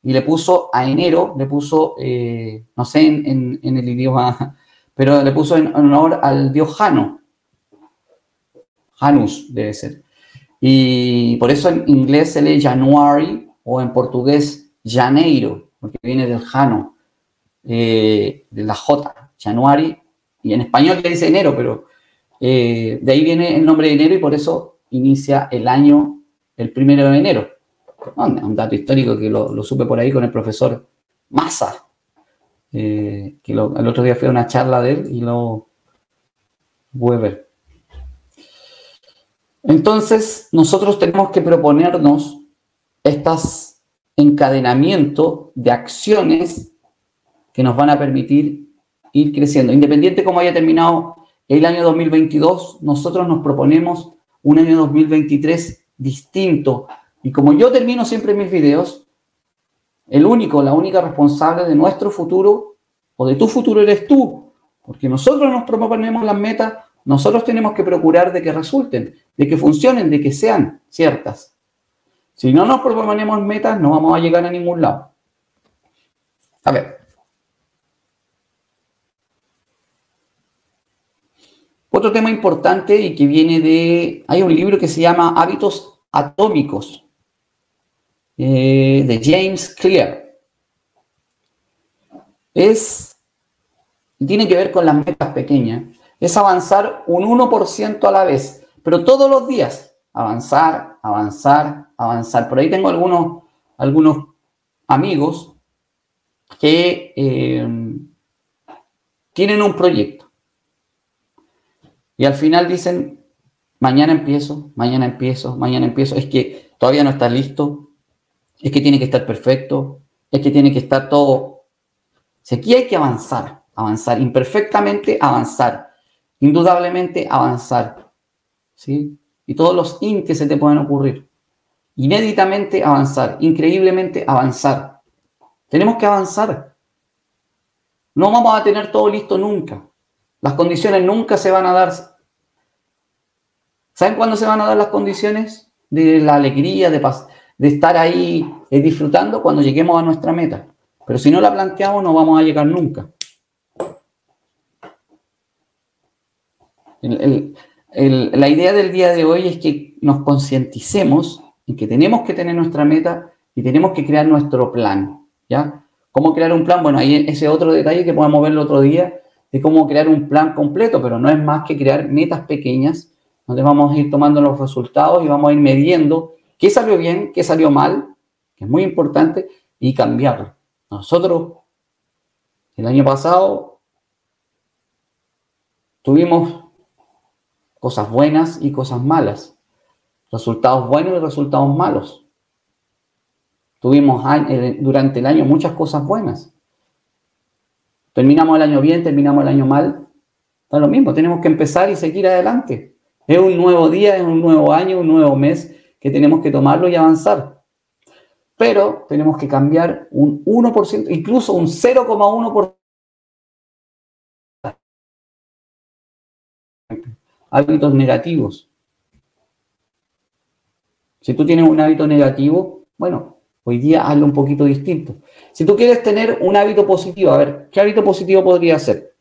Y le puso a enero, le puso, eh, no sé en, el idioma, pero le puso en honor al dios Jano. Janus debe ser. Y por eso en inglés se lee January o en portugués Janeiro, porque viene del Jano. Eh, de la J, January, y en español le dice enero, pero eh, de ahí viene el nombre de enero y por eso inicia el año el primero de enero. Un dato histórico que lo, supe por ahí con el profesor Massa, eh, que el otro día fue a una charla de él y lo Weber. Entonces, nosotros tenemos que proponernos estos encadenamientos de acciones que nos van a permitir ir creciendo. Independiente cómo haya terminado el año 2022, nosotros nos proponemos un año 2023 distinto. Y como yo termino siempre mis videos, el único, la única responsable de nuestro futuro o de tu futuro eres tú. Porque nosotros nos proponemos las metas, nosotros tenemos que procurar de que resulten, de que funcionen, de que sean ciertas. Si no nos proponemos metas, no vamos a llegar a ningún lado. A ver, Otro tema importante y que viene de, hay un libro que se llama Hábitos Atómicos, eh, de James Clear. Es, tiene que ver con las metas pequeñas, es avanzar un 1% a la vez, pero todos los días, avanzar, avanzar, avanzar. Por ahí tengo algunos, algunos amigos que eh, tienen un proyecto y al final dicen, mañana empiezo, mañana empiezo, mañana empiezo. Es que todavía no está listo, es que tiene que estar perfecto, es que tiene que estar todo. Si aquí hay que avanzar, avanzar, imperfectamente avanzar, indudablemente avanzar. ¿Sí? Y todos los in que se te pueden ocurrir. Inéditamente avanzar, increíblemente avanzar. Tenemos que avanzar. No vamos a tener todo listo nunca. Las condiciones nunca se van a dar. ¿Saben cuándo se van a dar las condiciones de la alegría, de, de estar ahí eh, disfrutando? Cuando lleguemos a nuestra meta. Pero si no la planteamos, no vamos a llegar nunca. la idea del día de hoy es que nos concienticemos en que tenemos que tener nuestra meta y tenemos que crear nuestro plan. ¿Ya? ¿Cómo crear un plan? Bueno, ahí ese otro detalle que podemos ver el otro día de cómo crear un plan completo, pero no es más que crear metas pequeñas donde vamos a ir tomando los resultados y vamos a ir midiendo qué salió bien, qué salió mal, que es muy importante, y cambiarlo. Nosotros, el año pasado, tuvimos cosas buenas y cosas malas, resultados buenos y resultados malos. Tuvimos durante el año muchas cosas buenas. Terminamos el año bien, terminamos el año mal. Da lo mismo, tenemos que empezar y seguir adelante. Es un nuevo día, es un nuevo año, un nuevo mes que tenemos que tomarlo y avanzar. Pero tenemos que cambiar un 1%, incluso un 0,1% hábitos negativos. Si tú tienes un hábito negativo, bueno, hoy día hazlo un poquito distinto. Si tú quieres tener un hábito positivo, a ver, ¿qué hábito positivo podría ser?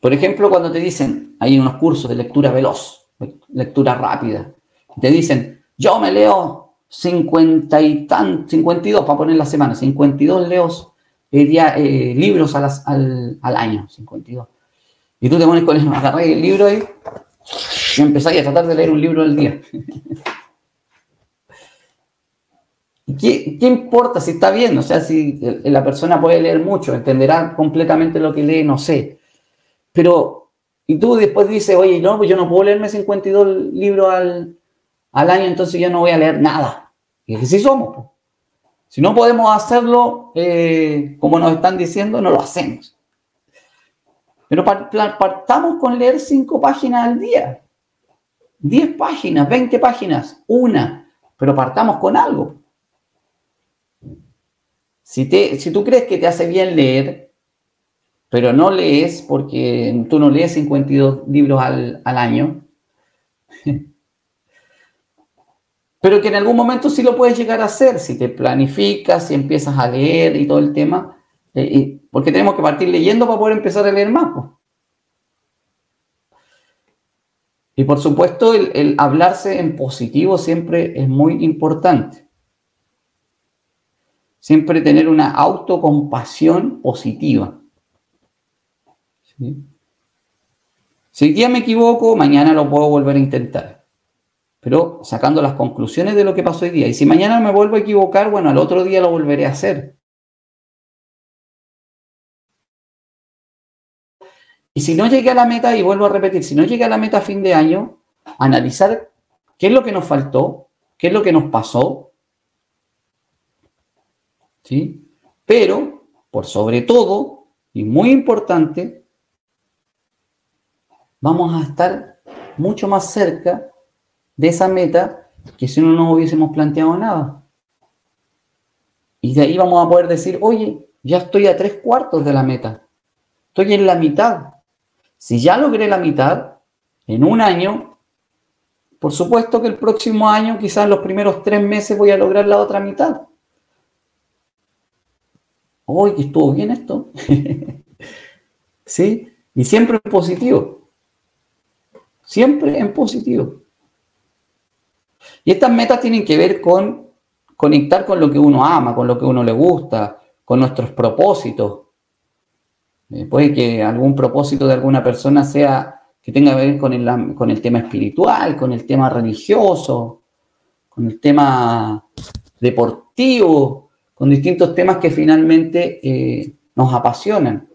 Por ejemplo, cuando te dicen, hay unos cursos de lectura veloz, lectura rápida, te dicen, yo me leo 50 y tan, 52 para poner la semana, 52 leos eh, eh, libros al, al, año, 52. Y tú te pones con el, agarré el libro ahí y empezáis a tratar de leer un libro al día. ¿Qué, ¿Qué, importa si está bien? O sea, si la persona puede leer mucho, entenderá completamente lo que lee, no sé. Pero, y tú después dices, oye, no, pues yo no puedo leerme 52 libros al, al año, entonces yo no voy a leer nada. Y es que sí somos. Si no podemos hacerlo eh, como nos están diciendo, no lo hacemos. Pero partamos con leer cinco páginas al día. 10 páginas, 20 páginas, una. Pero partamos con algo. Si, te, si tú crees que te hace bien leer, pero no lees porque tú no lees 52 libros al, al año, pero que en algún momento sí lo puedes llegar a hacer, si te planificas, si empiezas a leer y todo el tema, eh, porque tenemos que partir leyendo para poder empezar a leer más. Y por supuesto, el, hablarse en positivo siempre es muy importante. Siempre tener una autocompasión positiva. Si hoy día me equivoco, mañana lo puedo volver a intentar. Pero sacando las conclusiones de lo que pasó hoy día. Y si mañana me vuelvo a equivocar, bueno, al otro día lo volveré a hacer. Y si no llegué a la meta, y vuelvo a repetir, si no llegué a la meta a fin de año, analizar qué es lo que nos faltó, qué es lo que nos pasó. ¿Sí? Pero, por sobre todo, y muy importante, vamos a estar mucho más cerca de esa meta que si no nos hubiésemos planteado nada. Y de ahí vamos a poder decir, oye, ya estoy a tres cuartos de la meta. Estoy en la mitad. Si ya logré la mitad en un año, por supuesto que el próximo año, quizás en los primeros tres meses, voy a lograr la otra mitad. ¡Uy, que estuvo bien esto! ¿Sí? Y siempre en positivo. Siempre en positivo. Y estas metas tienen que ver con conectar con lo que uno ama, con lo que uno le gusta, con nuestros propósitos, eh, puede que algún propósito de alguna persona sea que tenga que ver con el tema espiritual, con el tema religioso, con el tema deportivo, con distintos temas que finalmente eh, nos apasionan.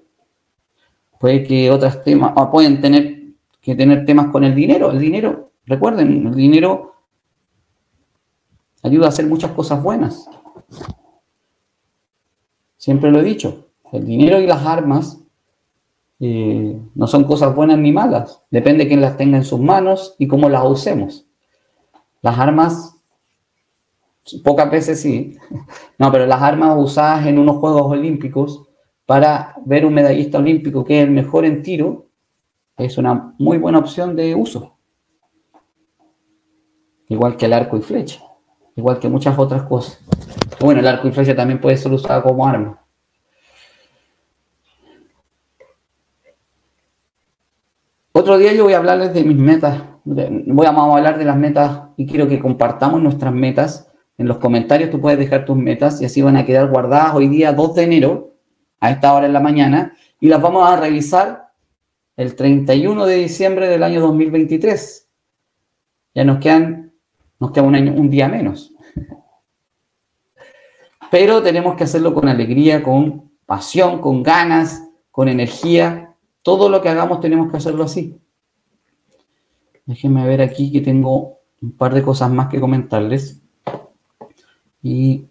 Puede que otros temas, pueden tener que tener temas con el dinero. El dinero, recuerden, el dinero ayuda a hacer muchas cosas buenas. Siempre lo he dicho, el dinero y las armas eh, no son cosas buenas ni malas, depende de quién las tenga en sus manos y cómo las usemos. Las armas, pocas veces sí, no, pero las armas usadas en unos Juegos Olímpicos para ver un medallista olímpico que es el mejor en tiro, es una muy buena opción de uso. Igual que el arco y flecha, igual que muchas otras cosas. Bueno, el arco y flecha también puede ser usado como arma. Otro día yo voy a hablarles de mis metas. Voy a, a hablar de las metas y quiero que compartamos nuestras metas. En los comentarios tú puedes dejar tus metas y así van a quedar guardadas hoy día 2 de enero a esta hora en la mañana y las vamos a revisar el 31 de diciembre del año 2023. Ya nos quedan, nos queda un, año, un día menos. Pero tenemos que hacerlo con alegría, con pasión, con ganas, con energía. Todo lo que hagamos tenemos que hacerlo así. Déjenme ver aquí que tengo un par de cosas más que comentarles. Y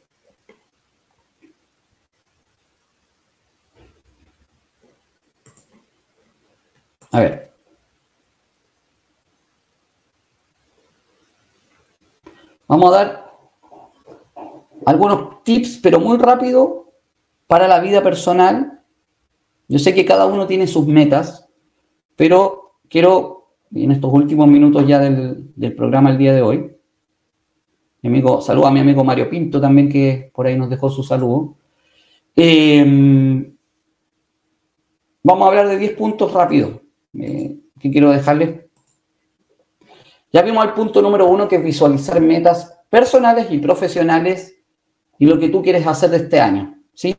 a ver. Vamos a dar algunos tips, pero muy rápido, para la vida personal. Yo sé que cada uno tiene sus metas, pero quiero, en estos últimos minutos ya del, programa el día de hoy, mi amigo, saludo a mi amigo Mario Pinto también, que por ahí nos dejó su saludo. Em, vamos a hablar de 10 puntos rápidos eh, que quiero dejarles. Ya vimos el punto número uno, que es visualizar metas personales y profesionales y lo que tú quieres hacer de este año. ¿sí?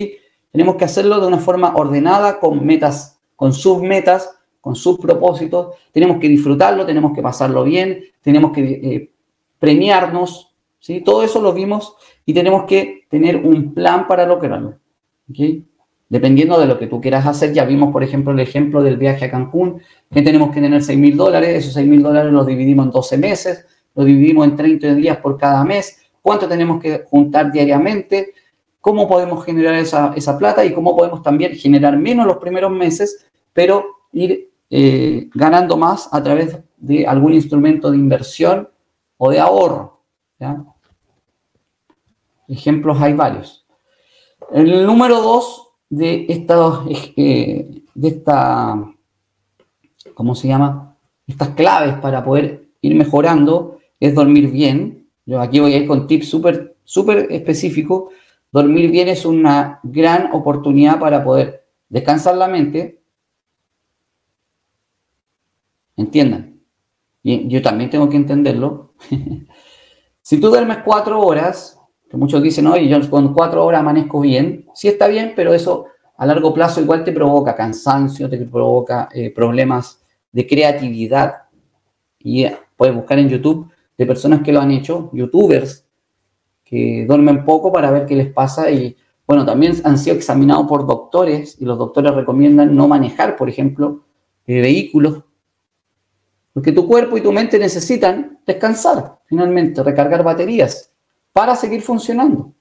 Tenemos que hacerlo de una forma ordenada, con metas, con sus metas, con sus propósitos. Tenemos que disfrutarlo, tenemos que pasarlo bien, tenemos que eh, premiarnos. ¿Sí? Todo eso lo vimos y tenemos que tener un plan para lograrlo. ¿okay? Dependiendo de lo que tú quieras hacer, ya vimos, por ejemplo, el ejemplo del viaje a Cancún, que tenemos que tener 6 mil dólares, esos 6 mil dólares los dividimos en 12 meses, los dividimos en 30 días por cada mes, cuánto tenemos que juntar diariamente, cómo podemos generar esa, plata y cómo podemos también generar menos los primeros meses, pero ir eh, ganando más a través de algún instrumento de inversión o de ahorro. Ejemplos hay varios. El número dos de esta, eh, de esta, ¿cómo se llama? Estas claves para poder ir mejorando es dormir bien. Yo aquí voy a ir con tips súper, súper específicos. Dormir bien es una gran oportunidad para poder descansar la mente. Entiendan. Y yo también tengo que entenderlo. si tú duermes cuatro horas, muchos dicen, oye, yo con cuatro horas amanezco bien. Sí está bien, pero eso a largo plazo igual te provoca cansancio, te provoca eh, problemas de creatividad. Y eh, puedes buscar en YouTube de personas que lo han hecho, youtubers, que duermen poco para ver qué les pasa y bueno, también han sido examinados por doctores y los doctores recomiendan no manejar, por ejemplo, eh, vehículos, porque tu cuerpo y tu mente necesitan descansar, finalmente, recargar baterías para seguir funcionando.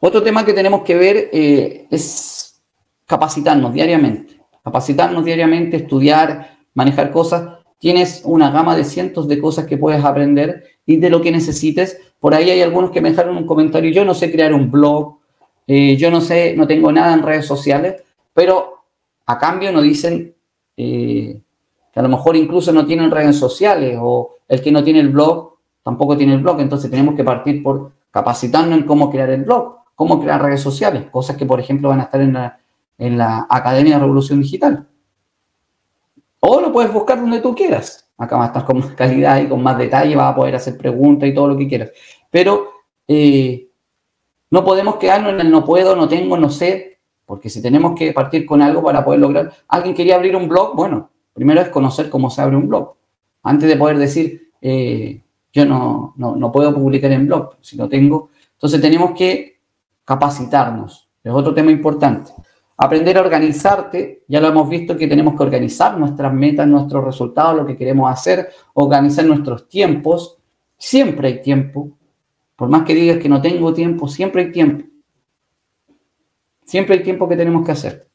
Otro tema que tenemos que ver eh, es capacitarnos diariamente. Capacitarnos diariamente, estudiar, manejar cosas. Tienes una gama de cientos de cosas que puedes aprender y de lo que necesites. Por ahí hay algunos que me dejaron un comentario. Yo no sé crear un blog, eh, yo no sé, no tengo nada en redes sociales, pero a cambio nos dicen eh, que a lo mejor incluso no tienen redes sociales o el que no tiene el blog tampoco tiene el blog, entonces tenemos que partir por capacitarnos en cómo crear el blog, cómo crear redes sociales, cosas que por ejemplo van a estar en la, en la Academia de Revolución Digital. O lo puedes buscar donde tú quieras. Acá va a estar con más calidad y con más detalle, vas a poder hacer preguntas y todo lo que quieras. Pero eh, no podemos quedarnos en el no puedo, no tengo, no sé, porque si tenemos que partir con algo para poder lograr. Alguien quería abrir un blog, bueno, primero es conocer cómo se abre un blog. Antes de poder decir, eh, yo no, no, puedo publicar en blog si no tengo. Entonces tenemos que capacitarnos. Es otro tema importante. Aprender a organizarte, ya lo hemos visto que tenemos que organizar nuestras metas, nuestros resultados, lo que queremos hacer, organizar nuestros tiempos. Siempre hay tiempo. Por más que digas que no tengo tiempo, siempre hay tiempo. Siempre hay tiempo que tenemos que hacer.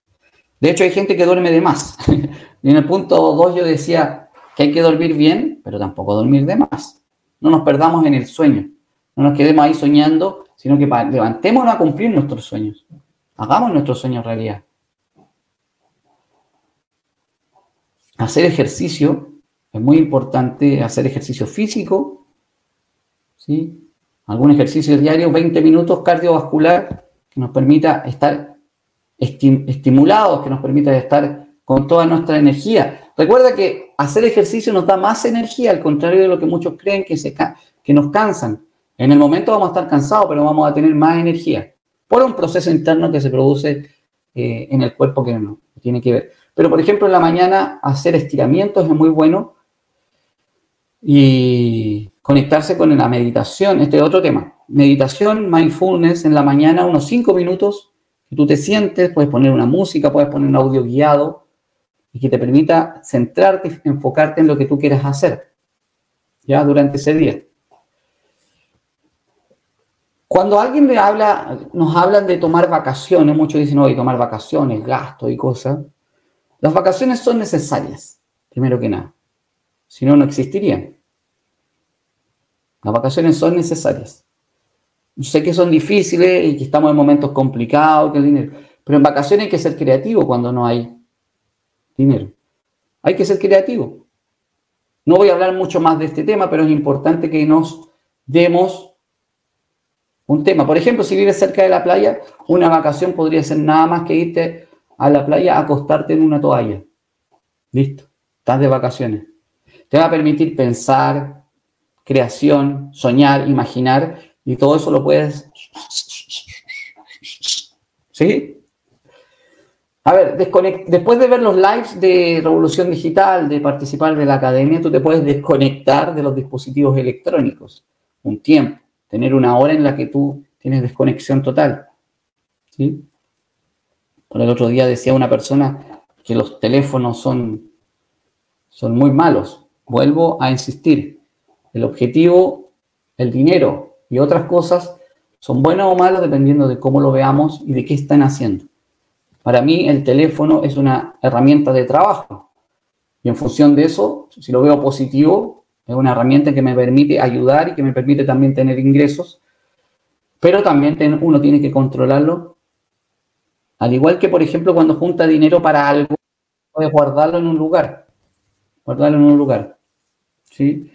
De hecho, hay gente que duerme de más. y en el punto 2 yo decía que hay que dormir bien, pero tampoco dormir de más. No nos perdamos en el sueño. No nos quedemos ahí soñando, sino que levantémonos a cumplir nuestros sueños. Hagamos nuestros sueños realidad. Hacer ejercicio es muy importante, hacer ejercicio físico, ¿sí? algún ejercicio diario, 20 minutos cardiovascular, que nos permita estar estimulados, que nos permita estar con toda nuestra energía. Recuerda que hacer ejercicio nos da más energía, al contrario de lo que muchos creen que, se, que nos cansan. En el momento vamos a estar cansados, pero vamos a tener más energía por un proceso interno que se produce eh, en el cuerpo que no tiene que ver. Pero, por ejemplo, en la mañana hacer estiramientos es muy bueno y conectarse con la meditación. Este es otro tema. Meditación, mindfulness en la mañana, unos cinco minutos que tú te sientes, puedes poner una música, puedes poner un audio guiado y que te permita centrarte, enfocarte en lo que tú quieras hacer, ya durante ese día. Cuando alguien me habla, nos hablan de tomar vacaciones, muchos dicen, oye, tomar vacaciones, gasto y cosas. Las vacaciones son necesarias, primero que nada. Si no, no existirían. Las vacaciones son necesarias. Sé que son difíciles y que estamos en momentos complicados, que el dinero. Pero en vacaciones hay que ser creativo cuando no hay dinero. Hay que ser creativo. No voy a hablar mucho más de este tema, pero es importante que nos demos un tema. Por ejemplo, si vives cerca de la playa, una vacación podría ser nada más que irte a la playa a acostarte en una toalla. Listo, estás de vacaciones. Te va a permitir pensar, creación, soñar, imaginar, y todo eso lo puedes... ¿Sí? A ver, después de ver los lives de Revolución Digital, de participar de la academia, tú te puedes desconectar de los dispositivos electrónicos un tiempo tener una hora en la que tú tienes desconexión total. ¿sí? Por el otro día decía una persona que los teléfonos son, son muy malos. Vuelvo a insistir, el objetivo, el dinero y otras cosas son buenas o malas dependiendo de cómo lo veamos y de qué están haciendo. Para mí el teléfono es una herramienta de trabajo y en función de eso, si lo veo positivo, es una herramienta que me permite ayudar y que me permite también tener ingresos, pero también uno tiene que controlarlo. Al igual que, por ejemplo, cuando junta dinero para algo, puedes guardarlo en un lugar. Guardarlo en un lugar. ¿sí?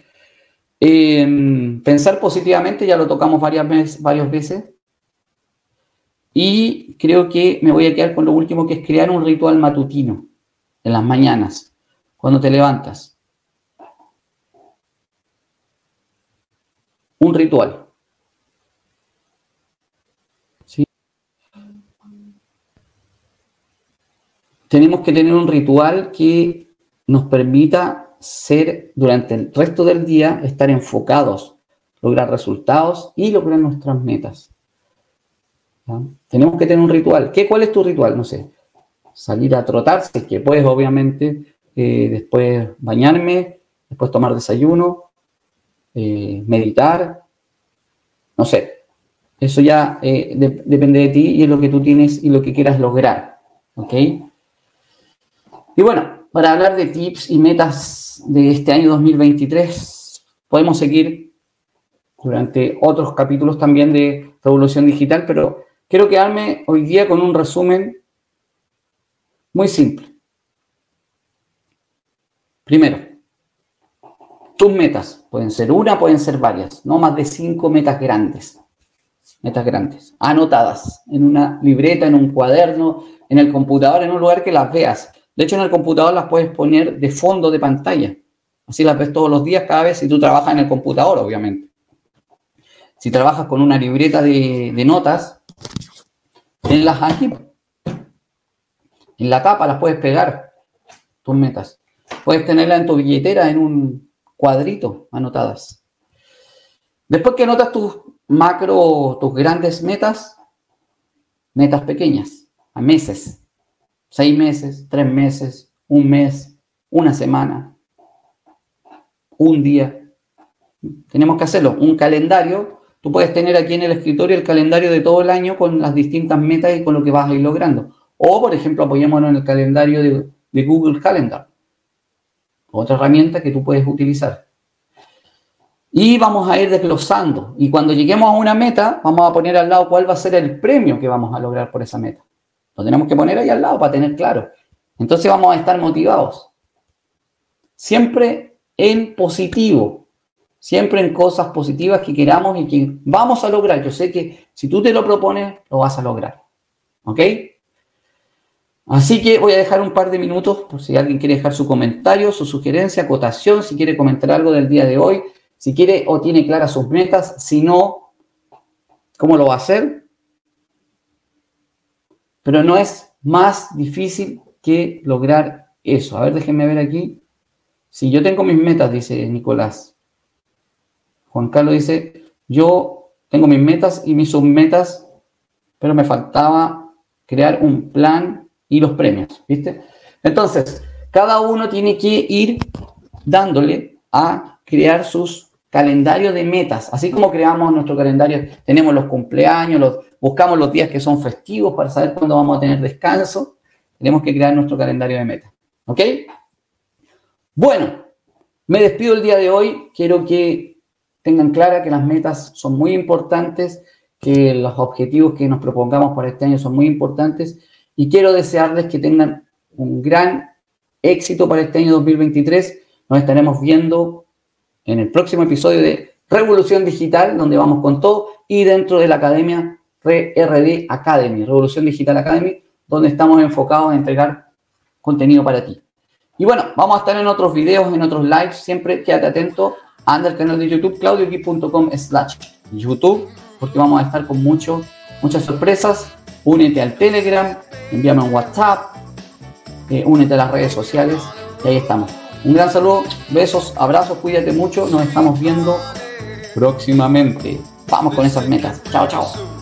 Em, pensar positivamente, ya lo tocamos varias veces, varias veces. Y creo que me voy a quedar con lo último, que es crear un ritual matutino en las mañanas, cuando te levantas. un ritual. ¿Sí? Tenemos que tener un ritual que nos permita ser durante el resto del día, estar enfocados, lograr resultados y lograr nuestras metas. Tenemos que tener un ritual. ¿Qué, ¿Cuál es tu ritual? No sé. Salir a trotarse, que puedes obviamente eh, después bañarme, después tomar desayuno, eh, meditar, no sé. Eso ya eh, depende de ti y es lo que tú tienes y lo que quieras lograr. ¿Ok? Y bueno, para hablar de tips y metas de este año 2023, podemos seguir durante otros capítulos también de Revolución Digital, pero quiero quedarme hoy día con un resumen muy simple. Primero, tus metas. Pueden ser una, pueden ser varias. No más de cinco metas grandes. Metas grandes. Anotadas en una libreta, en un cuaderno, en el computador, en un lugar que las veas. De hecho, en el computador las puedes poner de fondo de pantalla. Así las ves todos los días, cada vez si tú trabajas en el computador, obviamente. Si trabajas con una libreta de, de notas, tenlas aquí. En la tapa las puedes pegar, tus metas. Puedes tenerla en tu billetera, en un, cuadritos anotadas. Después que anotas tus macro, tus grandes metas, metas pequeñas, a meses, seis meses, tres meses, un mes, una semana, un día. Tenemos que hacerlo. Un calendario. Tú puedes tener aquí en el escritorio el calendario de todo el año con las distintas metas y con lo que vas a ir logrando. O, por ejemplo, apoyémonos en el calendario de, de Google Calendar otra herramienta que tú puedes utilizar. Y vamos a ir desglosando. Y cuando lleguemos a una meta, vamos a poner al lado cuál va a ser el premio que vamos a lograr por esa meta. Lo tenemos que poner ahí al lado para tener claro. Entonces vamos a estar motivados. Siempre en positivo. Siempre en cosas positivas que queramos y que vamos a lograr. Yo sé que si tú te lo propones, lo vas a lograr. ¿Ok? Así que voy a dejar un par de minutos por si alguien quiere dejar su comentario, su sugerencia, acotación, si quiere comentar algo del día de hoy, si quiere o tiene claras sus metas, si no, ¿cómo lo va a hacer? Pero no es más difícil que lograr eso. A ver, déjenme ver aquí. Si yo tengo mis metas, dice Nicolás. Juan Carlos dice, yo tengo mis metas y mis submetas, pero me faltaba crear un plan y los premios, ¿viste? Entonces, cada uno tiene que ir dándole a crear sus calendarios de metas, así como creamos nuestro calendario, tenemos los cumpleaños, los, buscamos los días que son festivos para saber cuándo vamos a tener descanso, tenemos que crear nuestro calendario de metas, ¿ok? Bueno, me despido el día de hoy, quiero que tengan clara que las metas son muy importantes, que los objetivos que nos propongamos para este año son muy importantes y quiero desearles que tengan un gran éxito para este año 2023. Nos estaremos viendo en el próximo episodio de Revolución Digital, donde vamos con todo, y dentro de la academia RD Academy, Revolución Digital Academy, donde estamos enfocados en entregar contenido para ti. Y bueno, vamos a estar en otros videos, en otros lives, siempre quédate atento, anda al canal de YouTube, claudioqui.com slash YouTube porque vamos a estar con mucho, muchas sorpresas. Únete al Telegram, envíame un WhatsApp, eh, únete a las redes sociales y ahí estamos. Un gran saludo, besos, abrazos, cuídate mucho, nos estamos viendo próximamente. Vamos con esas metas. Chao, chao.